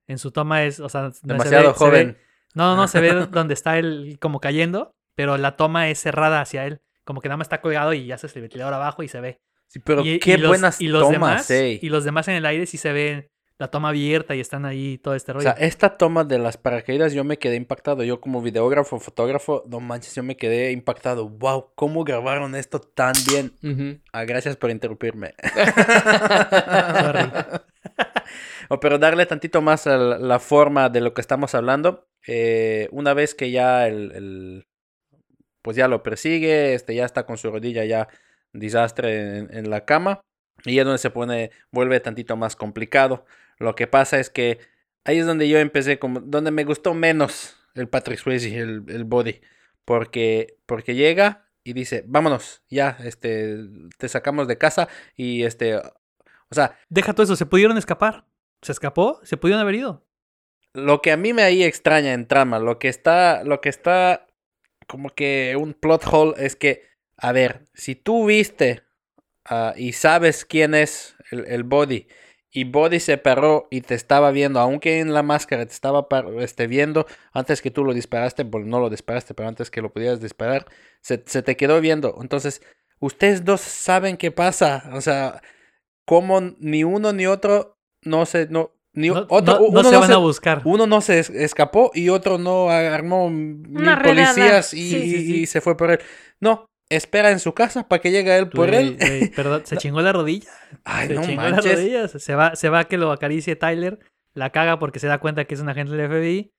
En su toma es, o sea, se ve- Demasiado se ve- joven. no, no, no, se ve donde está él como cayendo, pero la toma es cerrada hacia él. Como que nada más está colgado y ya se el ventilador abajo y se ve. Sí, pero y, qué y los, buenas y los tomas, demás. Y los demás en el aire sí se ve la toma abierta y están ahí todo este O rollo. sea, esta toma de las paracaídas yo me quedé impactado. Yo como videógrafo, fotógrafo, no manches, yo me quedé impactado. Wow, ¿cómo grabaron esto tan bien? Ah, gracias por interrumpirme. O, pero darle tantito más a la la forma de lo que estamos hablando. eh, una vez que ya el, el- pues ya lo persigue, este ya está con su rodilla ya desastre en, en la cama. Y es donde se pone, vuelve tantito más complicado. Lo que pasa es que ahí es donde yo empecé, como, donde me gustó menos el Patrick Swayze, el, el body. Porque, porque llega y dice, vámonos, ya, este, te sacamos de casa y este, o sea, Deja todo eso, se pudieron escapar. Se escapó, se pudieron haber ido. Lo que a mí me ahí extraña en trama, lo que está, lo que está como que un plot hole es que, a ver, si tú viste ah, y sabes quién es el, el Body y Body se paró y te estaba viendo, aunque en la máscara te estaba este, viendo antes que tú lo disparaste, pues no lo disparaste, pero antes que lo pudieras disparar, se, se te quedó viendo. Entonces, ustedes dos saben qué pasa, o sea, como ni uno ni otro no se, no, ni No, otro, no- no uno se no van se- a buscar. uno no se es- escapó y otro no armó mil policías y, Sí, sí, sí. y se fue por él. No, espera en su casa para que llegue él por él. perdón, se chingó la rodilla. Ay, se no chingó la manches. rodilla. Se va, se va a que lo acaricie Tyler. La caga porque se da cuenta que es un agente del FBI.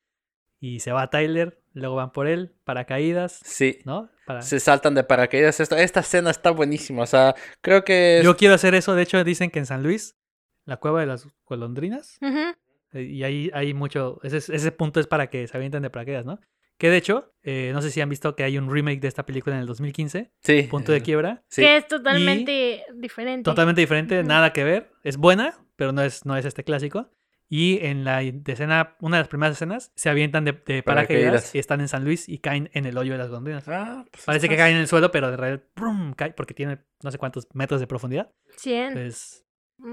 Y se va a Tyler. Luego van por él. Paracaídas. Sí, ¿No? Para... se saltan de paracaídas. Esta, esta escena está buenísima. O sea, creo que. es- Yo quiero hacer eso. De hecho, dicen que en San Luis, la cueva de las golondrinas. Ujú. eh, Y ahí hay mucho. Ese, es- ese punto es para que se avienten de paracaídas, ¿no? Que de hecho, eh, no sé si han visto que hay un remake de esta película en el 2015. Sí. Punto de quiebra. sí. Que es totalmente diferente. Totalmente diferente, Ujú. nada que ver. Es buena, pero no es, no es este clásico. Y en la escena, una de las primeras escenas, se avientan de, de paracaídas y están en San Luis y caen en el hoyo de las golondrinas. Ah, pues Parece que estás- caen en el suelo, pero de realidad ¡brum! cae porque tiene no sé cuántos metros de profundidad. 100. Pues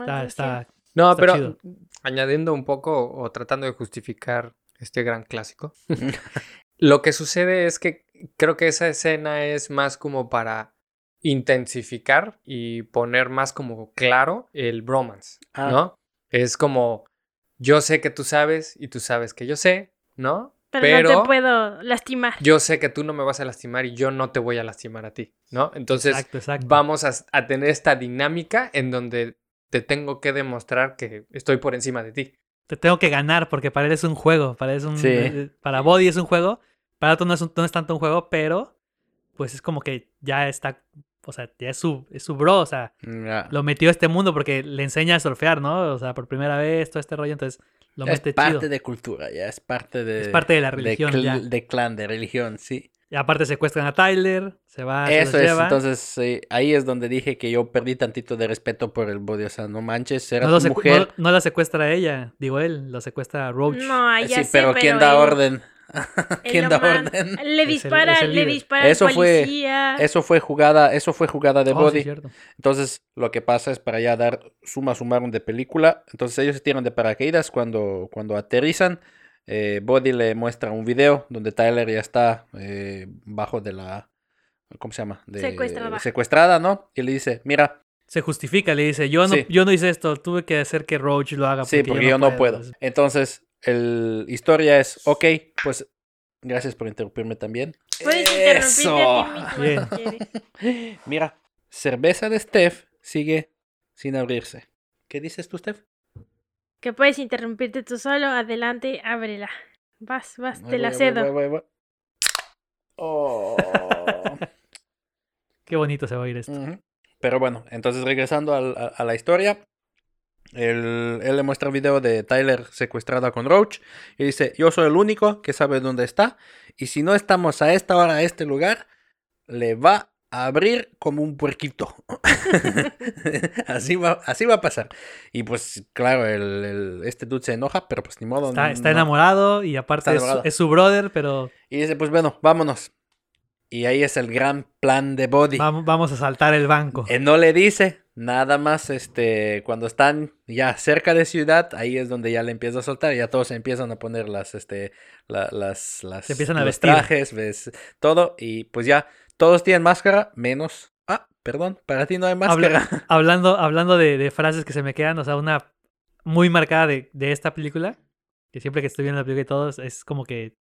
está, está- No, Está pero chido. añadiendo un poco o tratando de justificar este gran clásico, lo que sucede es que creo que esa escena es más como para intensificar y poner más como claro el bromance, Ah. ¿no? Es como, yo sé que tú sabes y tú sabes que yo sé, ¿no? Pero, no te puedo lastimar. yo sé que tú no me vas a lastimar y yo no te voy a lastimar a ti, ¿no? Entonces, exacto, exacto. vamos a, a tener esta dinámica en donde te tengo que demostrar que estoy por encima de ti. Te tengo que ganar porque para él es un juego. Para, él es un, Sí. eh, para Body es un juego. Para tú no es, un- no es tanto un juego, pero pues es como que ya está. O sea, ya es su, es su bro. O sea, Ya. lo metió a este mundo porque le enseña a surfear, ¿no? O sea, por primera vez, todo este rollo, entonces lo es mete parte chido. de cultura, ya es parte de. Es parte de la de religión cl- ya. De clan, de religión, sí. Y aparte secuestran a Tyler, se va, se Eso los es, lleva. entonces sí, ahí es donde dije que yo perdí tantito de respeto por el body, o sea, no manches, era no, tu mujer. no- no la secuestra a ella, digo él, lo secuestra a Roach. No, ay, ya sí, pero ¿quién da él- orden? ¿Quién da man- orden? Le dispara, es el le dispara Eso al fue- policía. Eso fue jugada, eso fue jugada de Oh, body. Entonces, lo que pasa es para ya dar suma sumarum de película. Entonces, ellos se tiran de paracaídas cuando, cuando aterrizan. Eh, Body le muestra un video donde Tyler ya está eh, bajo de la, ¿cómo se llama? De, Secuestrada. Secuestrada, ¿no? Y le dice, mira, Se justifica, le dice, yo no, Sí. yo no hice esto, tuve que hacer que Roach lo haga. sí, porque yo no puedo. Es- Entonces, el historia es, ok, pues gracias por interrumpirme también. Puedes Eso. a ti mismo Bien. si quieres. Mira, cerveza de Steph sigue sin abrirse. ¿Qué dices tú, Steph? Que puedes interrumpirte tú solo, adelante, ábrela. Vas, vas, te Voy, la cedo. voy, voy, voy. Oh. Qué bonito se va a oír esto. Pero bueno, entonces regresando a, a la historia, él, él le muestra el video de Tyler secuestrada con Roach y dice, yo soy el único que sabe dónde está y si no estamos a esta hora a este lugar, le va a abrir como un puerquito. así, va, así va a pasar. Y pues claro, el, el- este dude se enoja, pero pues ni modo. Está, no- está no- enamorado y aparte Está es, enamorado. es su brother, pero Y dice, pues bueno, vámonos. Y ahí es el gran plan de Body. vam- vamos a saltar el banco. Él no le dice, nada más este, cuando están ya cerca de ciudad, ahí es donde ya le empieza a soltar, y ya todos se empiezan a poner las, este, la- las, las, Se empiezan a los vestir. trajes, ves, todo, y pues ya, todos tienen máscara, menos, ah, perdón, para ti no hay máscara. Hablando, hablando de, de frases que se me quedan, o sea, una muy marcada de, de esta película, que siempre que estoy viendo la película y todo, es- es como que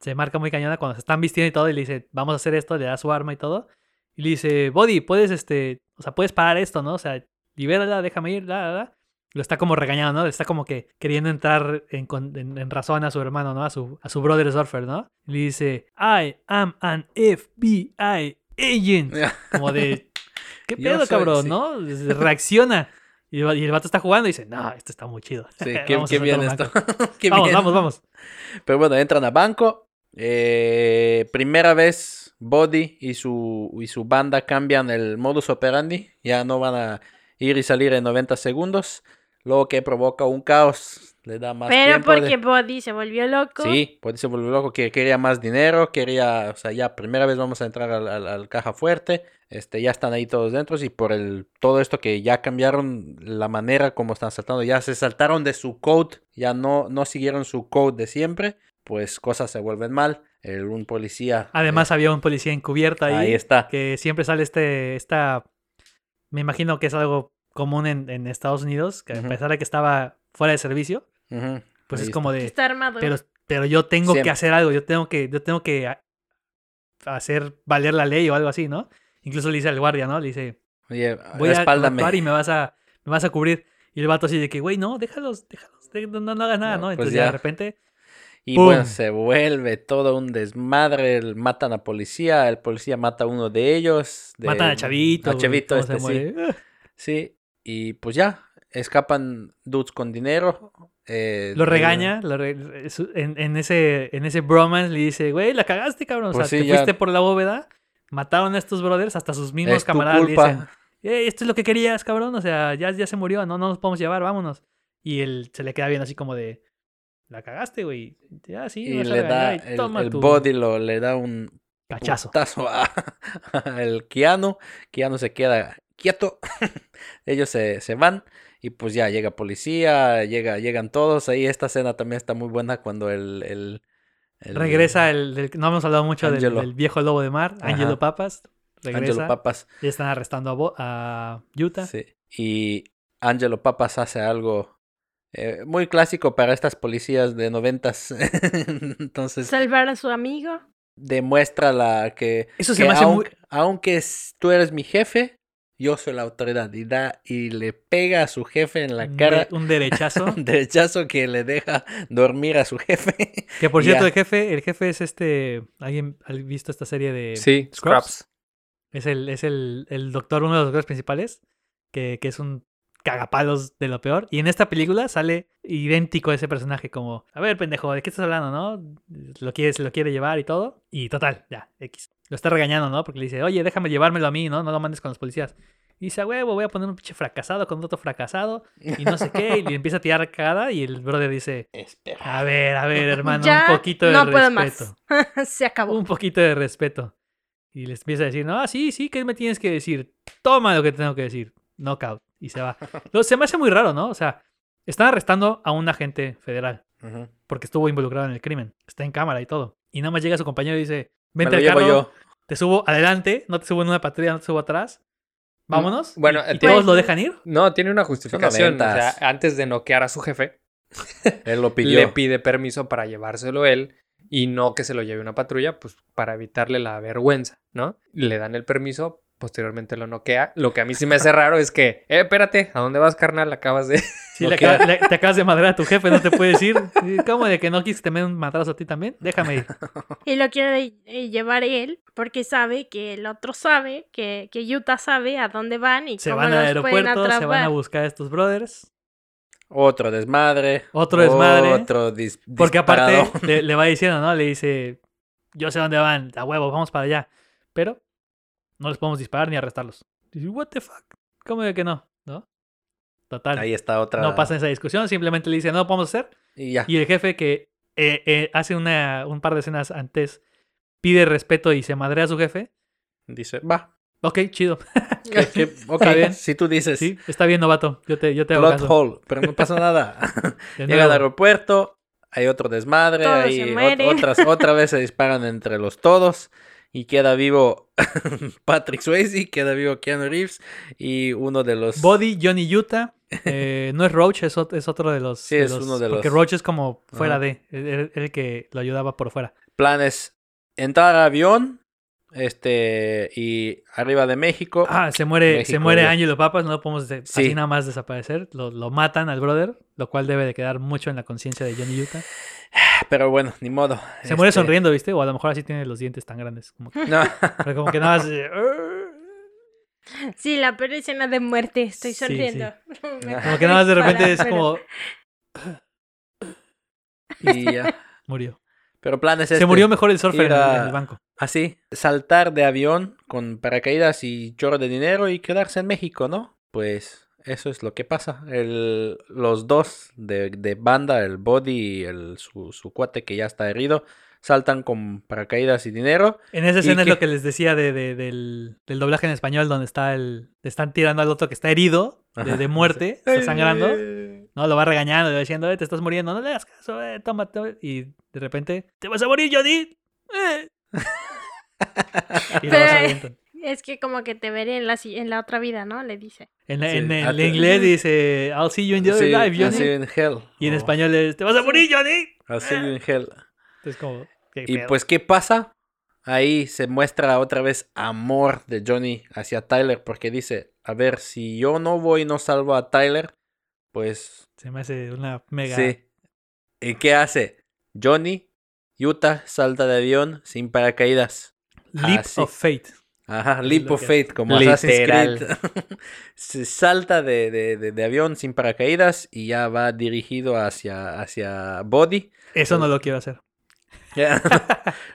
se marca muy cañona cuando se están vistiendo y todo, y le dice, vamos a hacer esto, le da su arma y todo, y le dice, Body, puedes, este, o sea, puedes parar esto, ¿no? O sea, libérala, déjame ir, la, la, la. Lo está como regañando, ¿no? Está como que queriendo entrar en, con- en- en razón a su hermano, ¿no? A su, a su brother surfer, ¿no? Y le dice, I am an FBI agent. Como de, ¿qué pedo, soy- cabrón? sí. ¿No? Reacciona. Y el, vato está jugando y dice, no, esto está muy chido. Sí, qué, bien esto. un banco". Qué vamos, bien. vamos, vamos. Pero bueno, entran a banco. eh, primera vez Body y su, y su banda cambian el modus operandi. Ya no van a ir y salir en 90 segundos. Luego que provoca un caos. Le da más Pero tiempo de- porque Body se volvió loco. Sí, Body se volvió loco. Que quería más dinero. Quería, o sea, ya primera vez vamos a entrar al, al- al caja fuerte. Este, ya están ahí todos dentro. Y por el todo esto que ya cambiaron la manera como están saltando. Ya se saltaron de su code. Ya no, no siguieron su code de siempre. Pues cosas se vuelven mal. El, un policía. Además había un policía encubierto ahí. Ahí está. Que siempre sale este, esta... Me imagino que es algo común en, en Estados Unidos, que Ujú. a pesar de que estaba fuera de servicio, pues ahí es está. como de... Está armado. Pero, pero yo tengo que hacer algo, yo tengo que, yo tengo que a- hacer valer la ley o algo así, ¿no? Incluso le dice al guardia, ¿no? Le dice, Oye, voy a respáldame. actuar y me vas a, me vas a cubrir. Y el vato así de que, güey, no, déjalos, déjalos, no, no hagas nada, No, ¿no? pues Entonces ya ya. de repente, Y ¡Pum! bueno, se vuelve todo un desmadre. el- Matan a policía, el policía mata a uno de ellos. de- matan a Chavito. A Chavito, este sí. Sí, y pues ya, escapan dudes con dinero. eh, Lo regaña, lo re- su- en, en ese, en ese bromance le dice, güey, la cagaste, cabrón. O Pues sea, sí, te ya. fuiste por la bóveda, mataron a estos brothers, hasta sus mismos Es tu camaradas le dicen, "Ey, esto es lo que querías, cabrón. O sea, ya, ya se murió, no, no nos podemos llevar, vámonos. Y él se le queda bien así como de, la cagaste, güey. Ya, sí, Y le da y el, toma el tu body, lo, le da un cachazo. putazo a, a el Keanu. Keanu se queda quieto. Ellos se, se van. Y pues ya llega policía, llega, llegan todos. Ahí esta escena también está muy buena cuando el... el- el- Regresa el, no hemos hablado mucho del, viejo lobo de mar, Ajá. Angelo Papas. Regresa. Angelo Papas. Ya están arrestando a, Bo- a Utah. Sí. Y Angelo Papas hace algo eh, muy clásico para estas policías de noventas. Entonces Salvar a su amigo. demuestra la que, Eso se que me hace muy- aunque, tú eres mi jefe, yo soy la autoridad. Y da y le pega a su jefe en la cara. un derechazo. Un derechazo que le deja dormir a su jefe. que por cierto, ya. el jefe, el jefe es este. ¿Alguien ha visto esta serie de Sí, Scraps. Es el, es el, el doctor, uno de los doctores principales, que, que es un cagapalos de lo peor. Y en esta película sale idéntico a ese personaje, como, a ver, pendejo, ¿de qué estás hablando, no? Lo quiere, se lo quiere llevar y todo. Y total, ya, X. Lo está regañando, ¿no? Porque le dice, oye, déjame llevármelo a mí, ¿no? No lo mandes con los policías. Y dice, huevo, voy a poner un pinche fracasado con otro fracasado. Y no sé qué. Y le empieza a tirar cagada. Y el brother dice, Espera. a ver, a ver, hermano, ya un poquito de no puedo respeto. más. Se acabó. Un poquito de respeto. Y les empieza a decir, no, sí, sí, ¿qué me tienes que decir? Toma lo que tengo que decir. Knockout. Y se va. Lo, se me hace muy raro, ¿no? O sea, están arrestando a un agente federal porque estuvo involucrado en el crimen. Está en cámara y todo. Y nada más llega su compañero y dice, vente lo al llevo carro, yo. te subo adelante, no te subo en una patrulla, no te subo atrás. Vámonos. Mm, bueno, y, tiene- todos lo dejan ir. No, tiene una justificación. O sea, noventas. antes de noquear a su jefe, Él lo pidió. le pide permiso para llevárselo él y no que se lo lleve una patrulla, pues para evitarle la vergüenza, ¿no? Le dan el permiso, posteriormente lo noquea. Lo que a mí sí me hace raro es que, eh, espérate, ¿a dónde vas, carnal? Acabas de... Sí, le acaba- le- te acabas de madrear a tu jefe, no te puedes ir. ¿Cómo de que no quisiste meter un madrazo a ti también? Déjame ir. Y lo quiere eh, llevar él porque sabe que el otro sabe, que, que Utah sabe a dónde van y Se cómo van al los aeropuerto, se van a buscar a estos brothers. Otro desmadre. Otro desmadre. Otro dis- Porque aparte le, le va diciendo, ¿no? Le dice, yo sé dónde van, a huevo, vamos para allá. Pero no les podemos disparar ni arrestarlos. Dice, what the fuck? ¿Cómo de que no? ¿No? Total. Ahí está otra. No pasa esa discusión, simplemente le dice, no lo podemos hacer. Y ya. Y el jefe que eh, eh, hace una, un par de escenas antes pide respeto y se madrea a su jefe. Dice, va. Ok, chido. que- ok, Está bien. si tú dices. Sí, está bien, novato. Yo te, yo te hago caso. hole, pero no pasa nada. Llega al aeropuerto, hay otro desmadre, hay ot- otras, otra vez se disparan entre los todos y queda vivo Patrick Swayze, queda vivo Keanu Reeves y uno de los... Body, Johnny Utah. eh, no es Roach, es, ot- es otro de los. Sí, es uno de Porque los- Roach es como fuera de. Era era el que lo ayudaba por fuera. planes entrar al avión este y arriba de México Ah, se muere, se México, muere ya. Ángelo Papas, no lo podemos de- Sí. así nada más desaparecer. Lo, lo matan al brother, lo cual debe de quedar mucho en la conciencia de Johnny Utah. pero bueno ni modo Se muere Este, sonriendo, ¿viste? O a lo mejor así tiene los dientes tan grandes. Como que, no, pero como que nada más. Sí, la peor escena de muerte. Estoy Sí, sonriendo. como que nada más de repente es como. y ya. Murió. pero planes Se este, murió mejor el surfer a- en el banco. Así saltar de avión con paracaídas y chorro de dinero y quedarse en México no pues eso es lo que pasa el, los dos de, de banda el body y el su, su cuate que ya está herido saltan con paracaídas y dinero En esa ¿Y escena es lo que les decía de, de- del, del doblaje en español, donde está el. le están tirando al otro que está herido, de, muerte, está sangrando. No, lo va regañando, le va diciendo, eh, te estás muriendo, no le hagas caso, eh, tómate. Y de repente, ¿te vas a morir, Johnny? Eh. Y lo. Es que como que te veré en la, si- en la otra vida, ¿no? Le dice. En, Sí, en el hasta- inglés dice, I'll see you in the other Sí, life, I'll Johnny. see you in hell. Y en O, español es, ¿te vas a morir, Johnny? I'll see you in hell. Es como, ¿qué Y pedo? pues, ¿qué pasa? Ahí se muestra otra vez amor de Johnny hacia Tyler, porque dice, a ver, si yo no voy y no salvo a Tyler, pues Se me hace una mega. sí. ¿Y qué hace? Johnny, Utah, salta de avión sin paracaídas. Leap Así. of Fate. Ajá, Leap of Fate, como Literal. Assassin's Creed. se salta de, de- de- de avión sin paracaídas y ya va dirigido hacia, hacia Body. Eso no lo quiero hacer.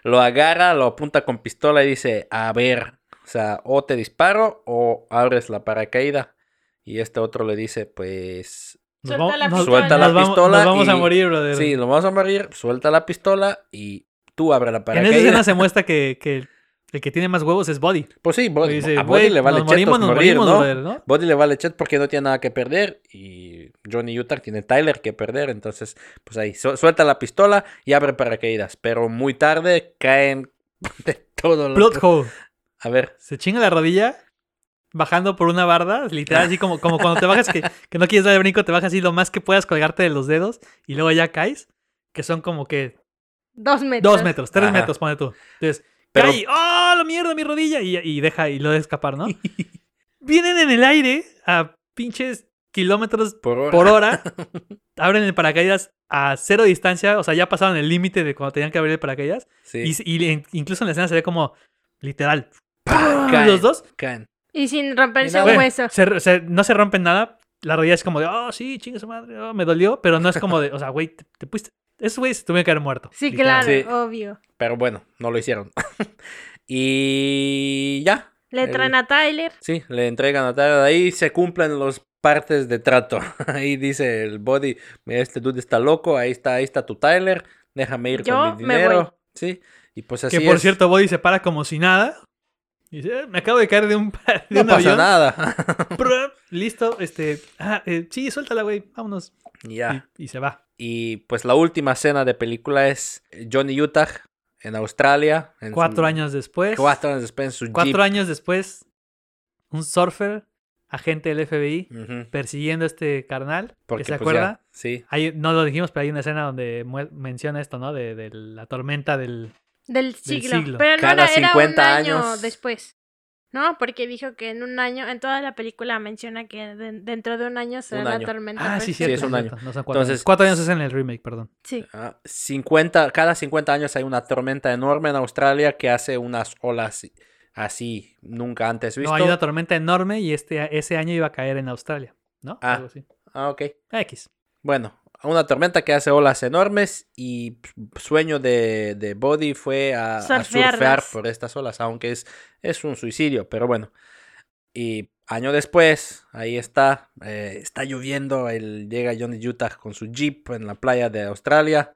Lo agarra, lo apunta con pistola y dice, a ver, o sea, o te disparo o abres la paracaída. Y este otro le dice, pues, Nos Suelta la nos- pistola. Suelta la nos vamos- pistola Nos vamos a y- morir, brother. sí, lo vamos a morir, suelta la pistola y tú abre la en paracaída. esa escena se muestra que, que el que tiene más huevos es Body. Pues sí, Body, Dice, a Body "Güey, le vale nos nos morir, morimos, ¿no? brother, ¿no? Body le vale chet porque no tiene nada que perder y Johnny Utah tiene Tyler que perder, entonces pues ahí su- suelta la pistola y abre paracaídas, pero muy tarde caen de todo lo Plot hole. A ver, Se chinga la rodilla bajando por una barda, literal, así como, como cuando te bajas que, que no quieres dar el brinco, te bajas así lo más que puedas colgarte de los dedos y luego ya caes, que son como que Dos metros. dos metros, tres Ajá. metros, pone tú. Entonces, Pero- cae, ¡oh, la mierda, mi rodilla! Y, y deja y lo deja escapar, ¿no? Vienen en el aire a pinches kilómetros por hora. por hora, abren el paracaídas a cero distancia, o sea, ya pasaron el límite de cuando tenían que abrir el paracaídas. Sí. Y, incluso en la escena se ve como, literal. Caen, los dos caen. Y sin romperse un hueso. se- se- no se rompen nada. La rodilla es como de, oh, sí, chingue su madre, oh, me dolió. Pero no es como de, o sea, güey, te, te pusiste. Esos güeyes se tuvieron que haber muerto. Sí, literal. claro, Sí. obvio. Pero bueno, no lo hicieron. y ya. Le El- traen a Tyler. Sí, le entregan a Tyler. Ahí se cumplen los partes de trato. Ahí dice el body, "Mira, este dude está loco, ahí está, ahí está tu Tyler, déjame ir Yo con mi me dinero. voy. Sí, y pues así Que por es. cierto, Body se para como si nada. Y dice, "Eh, me acabo de caer de un, de no un pasa avión. nada. Listo, este. Ah, eh, sí, suéltala, güey, vámonos. Ya. Y, y se va. Y pues la última escena de película es Johnny Utah en Australia. en su- Cuatro años después. Cuatro años después en su cuatro Jeep. años después, un surfer, agente del FBI, Ujú, persiguiendo a este carnal. Porque ¿Se pues, acuerda? sí. Hay- no lo dijimos, pero hay una escena donde mue- menciona esto, ¿no? De, de la tormenta del... Del siglo. siglo. Pero no Cada era, era 50 un año después. ¿No? Porque dijo que en un año, en toda la película menciona que de- dentro de un año será Un la tormenta. Ah, sí, sí, cierto, es un año. No son cuatro Entonces- años. Cuatro años es en el remake, perdón. Sí. Ah, 50, cada 50 años hay una tormenta enorme en Australia que hace unas olas así nunca antes visto. No, hay una tormenta enorme y este, ese año iba a caer en Australia, ¿no? Ah. Algo así. Ah, ok. X. Bueno, una tormenta que hace olas enormes y p- sueño de, de Body fue a, a surfear por estas olas, aunque es, es un suicidio, pero bueno. Y año después, ahí está, eh, está lloviendo, él llega Johnny Utah con su jeep en la playa de Australia.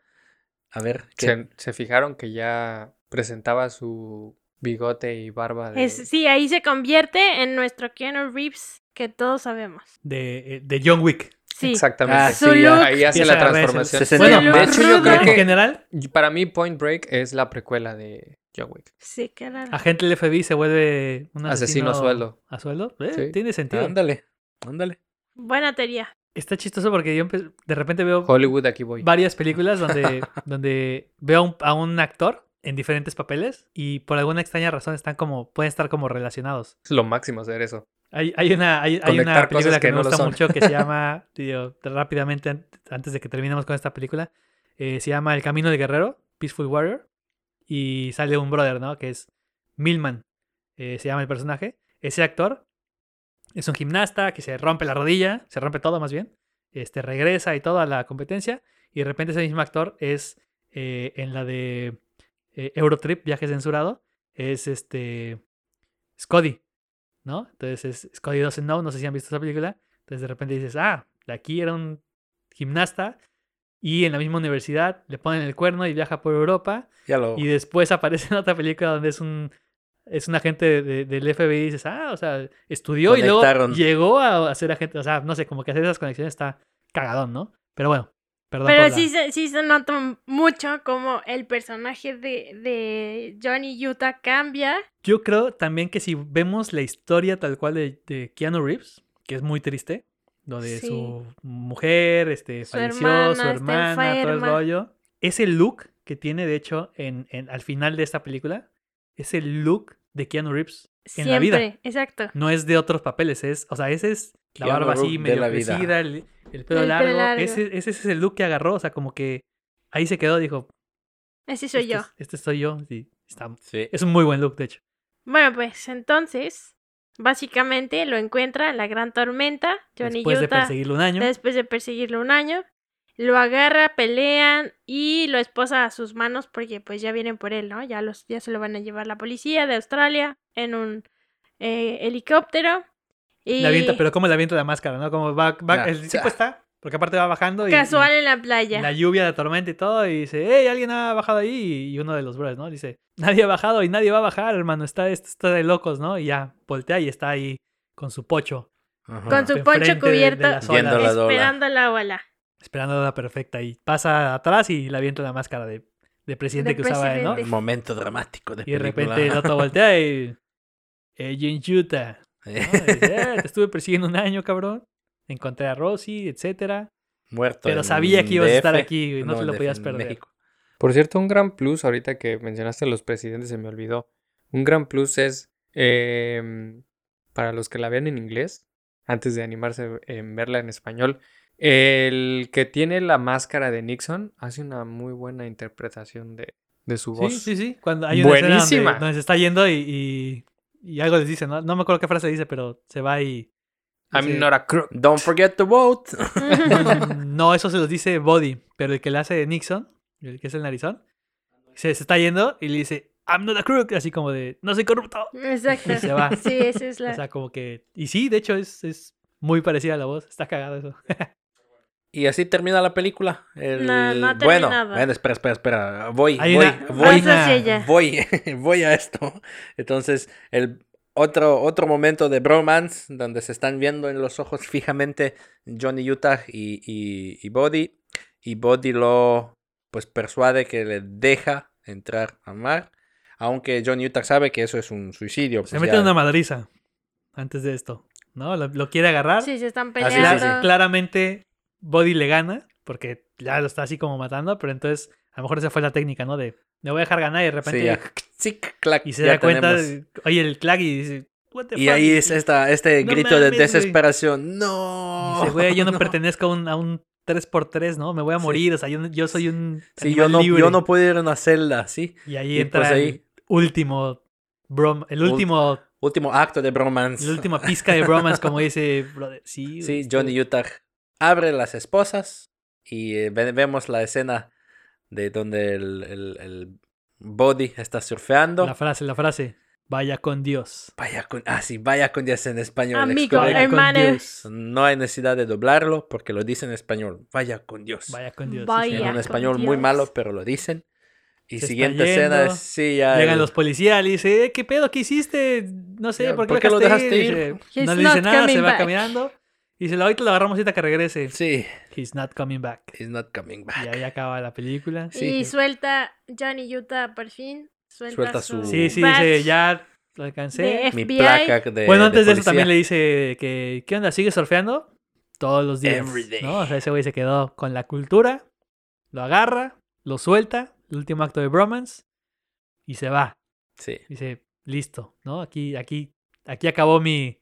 A ver, ¿qué? Se, se fijaron que ya presentaba su bigote y barba de... Es, sí, ahí se convierte en nuestro Keanu Reeves que todos sabemos. De, eh, de John Wick. Sí. Exactamente. Ah, sí, look. Ahí hace la transformación. Bueno, más de hecho yo creo En que general, para mí Point Break es la precuela de John Wick. Sí, qué raro. agente del FBI se vuelve un Asesino asesino, a sueldo. ¿A sueldo? Eh, Sí. Tiene sentido. Ándale, ándale. Buena teoría. Está chistoso porque yo de repente veo Hollywood, aquí voy. varias películas donde, donde veo a un, a un actor en diferentes papeles y por alguna extraña razón están como, pueden estar como relacionados. Es lo máximo hacer eso. Hay, hay una, hay, hay una película que, que me no gusta mucho que se llama, rápidamente an- antes de que terminemos con esta película, eh, se llama El Camino del Guerrero, Peaceful Warrior, y sale un brother, ¿no? Que es Milman, eh, se llama el personaje. Ese actor es un gimnasta que se rompe la rodilla, se rompe todo más bien, este, regresa y todo a la competencia, y de repente ese mismo actor es eh, en la de Eurotrip, viaje censurado, es este Scotty, ¿no? Entonces es Scotty Doesn't Know, no sé si han visto esa película. Entonces de repente dices, ah, de aquí era un gimnasta y en la misma universidad le ponen el cuerno y viaja por Europa Ya lo. y después aparece en otra película donde es un es un agente de- de- del FBI y dices, ah, o sea, estudió y luego llegó a, a ser agente, o sea, no sé, como que hacer esas conexiones está cagadón, ¿no? Pero bueno, perdón. Pero la- sí, se, sí se nota mucho como el personaje de, de Johnny Utah cambia. Yo creo también que si vemos la historia tal cual de, de Keanu Reeves, que es muy triste, donde Sí. su mujer este, Su falleció, hermana su hermana, todo el rollo. Ese look que tiene, de hecho, en, en- al final de esta película, es el look de Keanu Reeves en Siempre, la vida. exacto. No es de otros papeles, es, o sea, ese es la Keanu barba así, de medio crecida, el, el pelo El pelo largo. Ese, ese es el look que agarró, o sea, como que ahí se quedó, dijo, Ese soy este, yo. es- este soy yo. Sí, está, Sí. es un muy buen look, de hecho. Bueno, pues entonces, básicamente lo encuentra en la gran tormenta. Johnny Después de perseguirlo un año. después de perseguirlo un año, lo agarra, pelean y lo esposa a sus manos porque pues ya vienen por él, ¿no? Ya, los, ya se lo van a llevar la policía de Australia en un eh, helicóptero. Y Le avienta, pero como le avienta la máscara, ¿no? Como va, va- el ya. tipo está, porque aparte va bajando y, casual y en la playa. la lluvia, la tormenta y todo, y dice, hey, alguien ha bajado ahí, y uno de los brothers, ¿no? Dice, nadie ha bajado y nadie va a bajar, hermano, está, esto está de locos, ¿no? Y ya, voltea y está ahí con su pocho, Ajá. Con su poncho de- de cubierto, la ola. esperando la ola. esperando la perfecta, y pasa atrás y le avienta la máscara de, de presidente De que usaba él, ¿no? presidente. Momento dramático de Y de película. repente el otro voltea y... Agent Utah. ¿No? Y dice, "Eh, te estuve persiguiendo un año, cabrón. Encontré a Rosie, etcétera. Muerto. Pero sabía que ibas a estar aquí y no, te en lo podías perder. México. Por cierto, un gran plus, ahorita que mencionaste a los presidentes, se me olvidó. Un gran plus es em, para los que la vean en inglés, antes de animarse en verla en español, el que tiene la máscara de Nixon hace una muy buena interpretación de, de su voz. Sí, sí, sí. Cuando hay una escena Buenísima. donde, donde se está yendo y, y, y algo les dice, ¿no? No me acuerdo qué frase dice, pero se va y... I'm dice- not a crook. Don't forget to vote. No, eso se los dice Body, pero el que le hace Nixon, el que es el narizón, se, se está yendo y le dice, I'm not a crook, así como de, no soy corrupto. Exacto. Y se va. Sí, esa es la... O sea, como que... Y sí, de hecho, es, es muy parecida a la voz. Está cagado eso. Y así termina la película. El- No, no ha bueno, bueno, espera, espera, espera. Voy, Hay voy, una- voy, voy, voy a esto. Entonces, el otro, otro momento de bromance donde se están viendo en los ojos fijamente Johnny Utah y, y, y Body. Y Body lo pues persuade que le deja entrar al mar. Aunque John Utah sabe que eso es un suicidio. Se pues mete ya- una madriza antes de esto, ¿no? Lo, lo quiere agarrar. Sí, se están sí, peleando. sí. Claramente Body le gana porque ya lo está así como matando, pero entonces a lo mejor esa fue la técnica, ¿no? De me voy a dejar ganar y de repente Sí, ya. Clac, y se ya da cuenta, oye el clack y dice, "What the Y fuck?" ahí es esta, este No grito de mames, desesperación. No. dice, güey, yo no, no. pertenezco a un, a un 3x3, ¿no? Me voy a Sí. morir, o sea, yo, yo soy un Sí, yo no, libre". yo no puedo ir a una celda, sí. Y ahí y entra pues ahí- el último brom, el Ult- último, Último acto de bromance. la última pizca de bromance, como dice, brother. Sí, Sí, Johnny Utah abre las esposas y eh, ve- vemos la escena de donde el, el- el body está surfeando. La frase, la frase. Vaya con Dios. Vaya con, ah, sí, vaya con Dios en español. Amigo, hermano. No hay necesidad de doblarlo porque lo dice en español. Vaya con Dios. Vaya con Dios. Vaya. sí. en un español muy Dios. malo, pero lo dicen. Y Se siguiente escena es, sí, ya. Llegan el- los policías y dice, "Eh, ¿qué pedo? ¿Qué hiciste? No sé, Ya, ¿por qué, ¿por qué lo dejaste ir? no le dice nada, se va back. caminando. Y dice, ahorita lo agarramos ahorita que regrese. Sí, He's not coming back. he's not coming Y back. ahí acaba la película. Sí. Y suelta Johnny Utah por fin. Suelta, Suelta su, Sí, sí, dice, ya lo de alcancé. Mi placa de. bueno, antes de, eso también le dice que, ¿qué onda? ¿Sigue surfeando? Todos los días. Every day. ¿no? O sea, ese güey se quedó con la cultura, lo agarra, lo suelta, el último acto de bromance, y se va. Sí. Dice, listo, ¿no? Aquí, aquí, aquí acabó mi,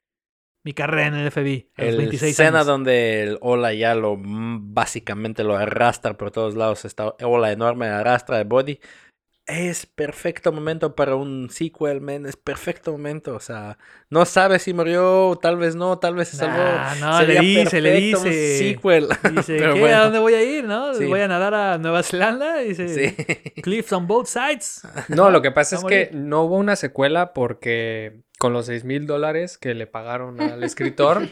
mi carrera en el FBI. A los El 26 escena años. donde el Ola ya lo mm, básicamente lo arrastra por todos lados. Esta ola enorme arrastra el body. Es perfecto momento para un sequel, man. Es perfecto momento. O sea, no sabe si murió, tal vez no, tal vez se salvó. Nah, no, Sería le dice, le perfecto un dice. sequel. Dice, Pero ¿qué? bueno. ¿A dónde voy a ir? ¿No? Sí. Voy a nadar a Nueva Zelanda. Dice, Sí. cliffs on both sides. No, lo que pasa es que no hubo una secuela porque con los 6 mil dólares que le pagaron al escritor,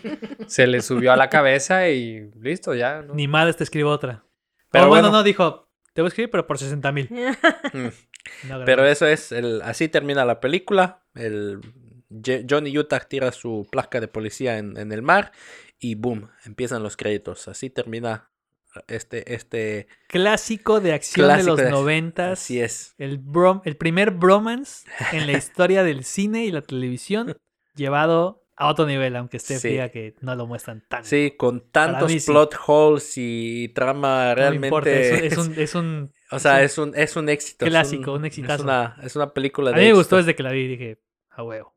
se le subió a la cabeza y listo, ya. ¿no? Ni madre te escribo otra. Pero bueno, bueno. no, dijo, te voy a escribir, pero por 60 mil. Mm. Pero eso es, el, así termina la película. El Johnny Utah tira su placa de policía en, en el mar y boom, empiezan los créditos. Así termina este, este, Clásico de acción Clásico de los noventas. así es. El, brom, el primer bromance en la historia del cine y la televisión llevado a otro nivel, aunque Steph Sí. diga que no lo muestran tanto. Sí, con tantos mí sí. plot holes y trama No me importa, realmente. es, un, es un- es un- o sea, es es un, es un éxito. es Clásico, un Es exitazo. una, es una película A de mí me gustó desde que la vi, dije, a huevo.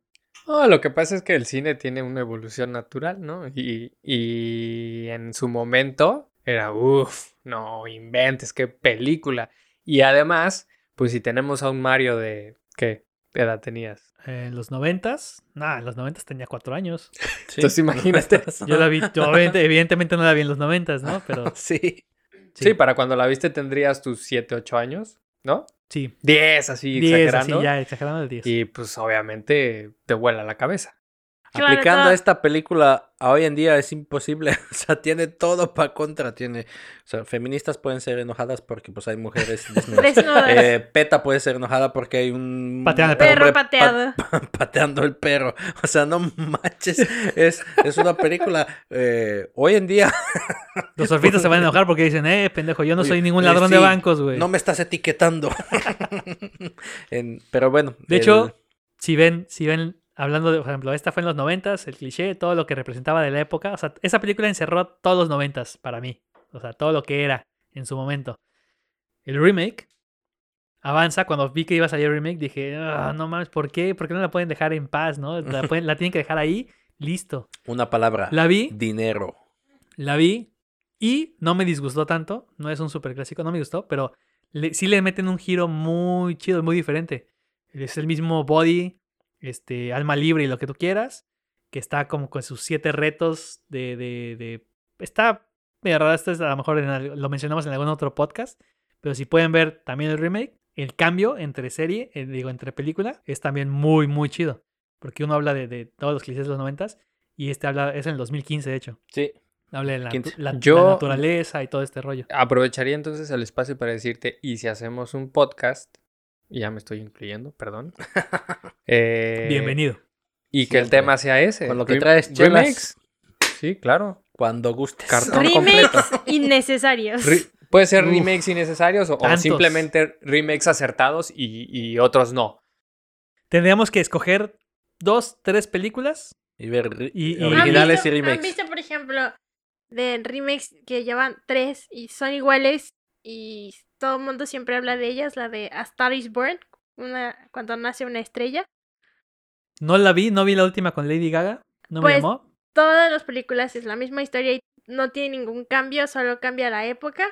No, lo que pasa es que el cine tiene una evolución natural, ¿no? Y, y en su momento era, uff, no inventes, qué película. Y además, pues si tenemos a un Mario de, ¿qué edad tenías? En los noventas, nada, en los noventas tenía cuatro años. Sí. Entonces, imagínate. Yo la vi, yo evidentemente no la vi en los noventas, ¿no? Pero Sí. Sí. para cuando la viste tendrías tus 7, 8 años, ¿no? sí, 10, así 10, así exagerando. ya, exagerando el 10. Y pues obviamente te vuela la cabeza. Claro, Aplicando todo- esta película a hoy en día es imposible. O sea, tiene todo para contra. Tiene, o sea, feministas pueden ser enojadas porque pues hay mujeres desnudas. Desnudas. Eh, Peta puede ser enojada porque hay un Pateando al Perro pa- pateado. pateando el perro. O sea, no manches. Es, es una película eh, hoy en día. Los surfistas se van a enojar porque dicen, eh, pendejo, yo no soy ningún eh, ladrón de bancos, güey. No me estás etiquetando. En- pero bueno. De el- hecho, si ven, si ven, hablando de, por ejemplo, esta fue en los noventas, el cliché, todo lo que representaba de la época. O sea, esa película encerró todos los noventas para mí. O sea, todo lo que era en su momento. El remake avanza. Cuando vi que iba a salir el remake, dije, "Ah, no mames, ¿por qué? ¿Por qué no la pueden dejar en paz, no? La, pueden- la tienen que dejar ahí, listo. una palabra. La vi, Dinero. la vi y no me disgustó tanto. No es un super clásico, no me gustó, pero le- sí le meten un giro muy chido, muy diferente. Es el mismo body, este, alma libre y lo que tú quieras, que está como con sus siete retos de... de, de- está medio raro, esto es a lo mejor en lo mencionamos en algún otro podcast, pero si pueden ver también el remake, el cambio entre serie, eh, digo, entre película, es también muy, muy chido. Porque uno habla de, de todos los clichés de los noventas y este habla, es en el 2015 de hecho. Sí. Habla de la, 15. la- la Yo- naturaleza y todo este rollo. Aprovecharía entonces el espacio para decirte, y si hacemos un podcast, ya me estoy incluyendo, perdón. eh, Bienvenido. Y que el tema sea ese. Con lo que traes, remakes. Sí, claro. Cuando gustes. Cartón completo. Remakes innecesarios. Re- Puede ser Uf. remakes innecesarios o, simplemente remakes acertados y, y otros no. Tendríamos que escoger dos, tres películas. Y ver Y- y- originales ¿Han y visto- ¿Han remakes. visto, por ejemplo, de remakes que llevan tres y son iguales y todo el mundo siempre habla de ellas? La de A Star is Born, una, cuando nace una estrella. No la vi, no vi la última con Lady Gaga. No me Pues, llamó. Todas las películas es la misma historia y no tiene ningún cambio, solo cambia la época.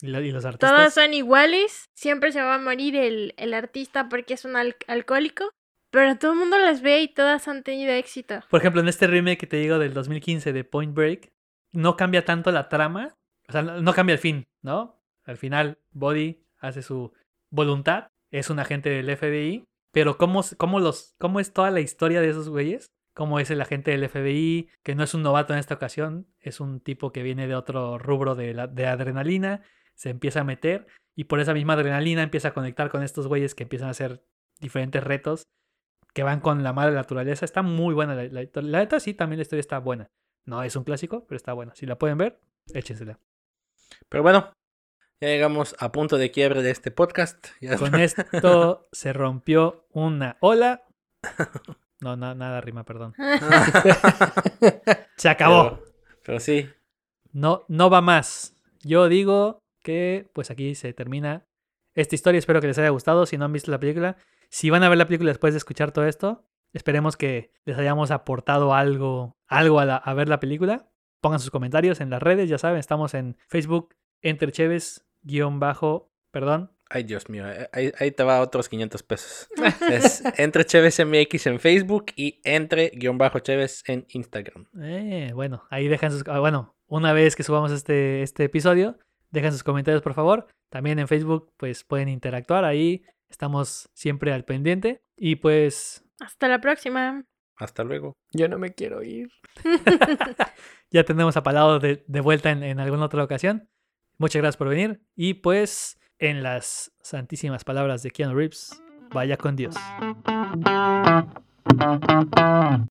Y, la- y los artistas. Todas son iguales. Siempre se va a morir el, el artista porque es un al- alcohólico. Pero todo el mundo las ve y todas han tenido éxito. Por ejemplo, en este remake que te digo del 2015 de Point Break, no cambia tanto la trama. O sea, no cambia el fin, ¿no? Al final, Body hace su voluntad, es un agente del FBI, pero ¿cómo, cómo, los, ¿cómo es toda la historia de esos güeyes? ¿Cómo es el agente del FBI? Que no es un novato en esta ocasión, es un tipo que viene de otro rubro de, la, de adrenalina, se empieza a meter y por esa misma adrenalina empieza a conectar con estos güeyes que empiezan a hacer diferentes retos que van con la madre naturaleza. Está muy buena la, la. La neta, sí, también la historia está buena. No es un clásico, pero está buena. Si la pueden ver, échensela. Pero bueno, ya llegamos a punto de quiebre de este podcast. Ya Con esto se rompió una ola. No, na- nada rima, perdón. Se acabó. Pero, pero sí, No, no va más. Yo digo que pues aquí se termina esta historia. Espero que les haya gustado. Si no han visto la película, si van a ver la película después de escuchar todo esto, esperemos que les hayamos aportado algo, algo a, la- a ver la película. Pongan sus comentarios en las redes, ya saben, estamos en Facebook, entre Cheves, guion bajo, perdón. Ay, Dios mío, eh, ahí, ahí te va otros 500 pesos. Es entre Cheves MX en Facebook y entre guion bajo Cheves en Instagram. Eh, bueno, ahí dejan sus... ah, Bueno, una vez que subamos este, este episodio, dejan sus comentarios, por favor. También en Facebook, pues pueden interactuar ahí. Estamos siempre al pendiente. Y pues Hasta la próxima. Hasta luego. Yo no me quiero ir. ya tenemos a Palado de, de vuelta en, en alguna otra ocasión. Muchas gracias por venir. Y pues, en las santísimas palabras de Keanu Reeves, vaya con Dios.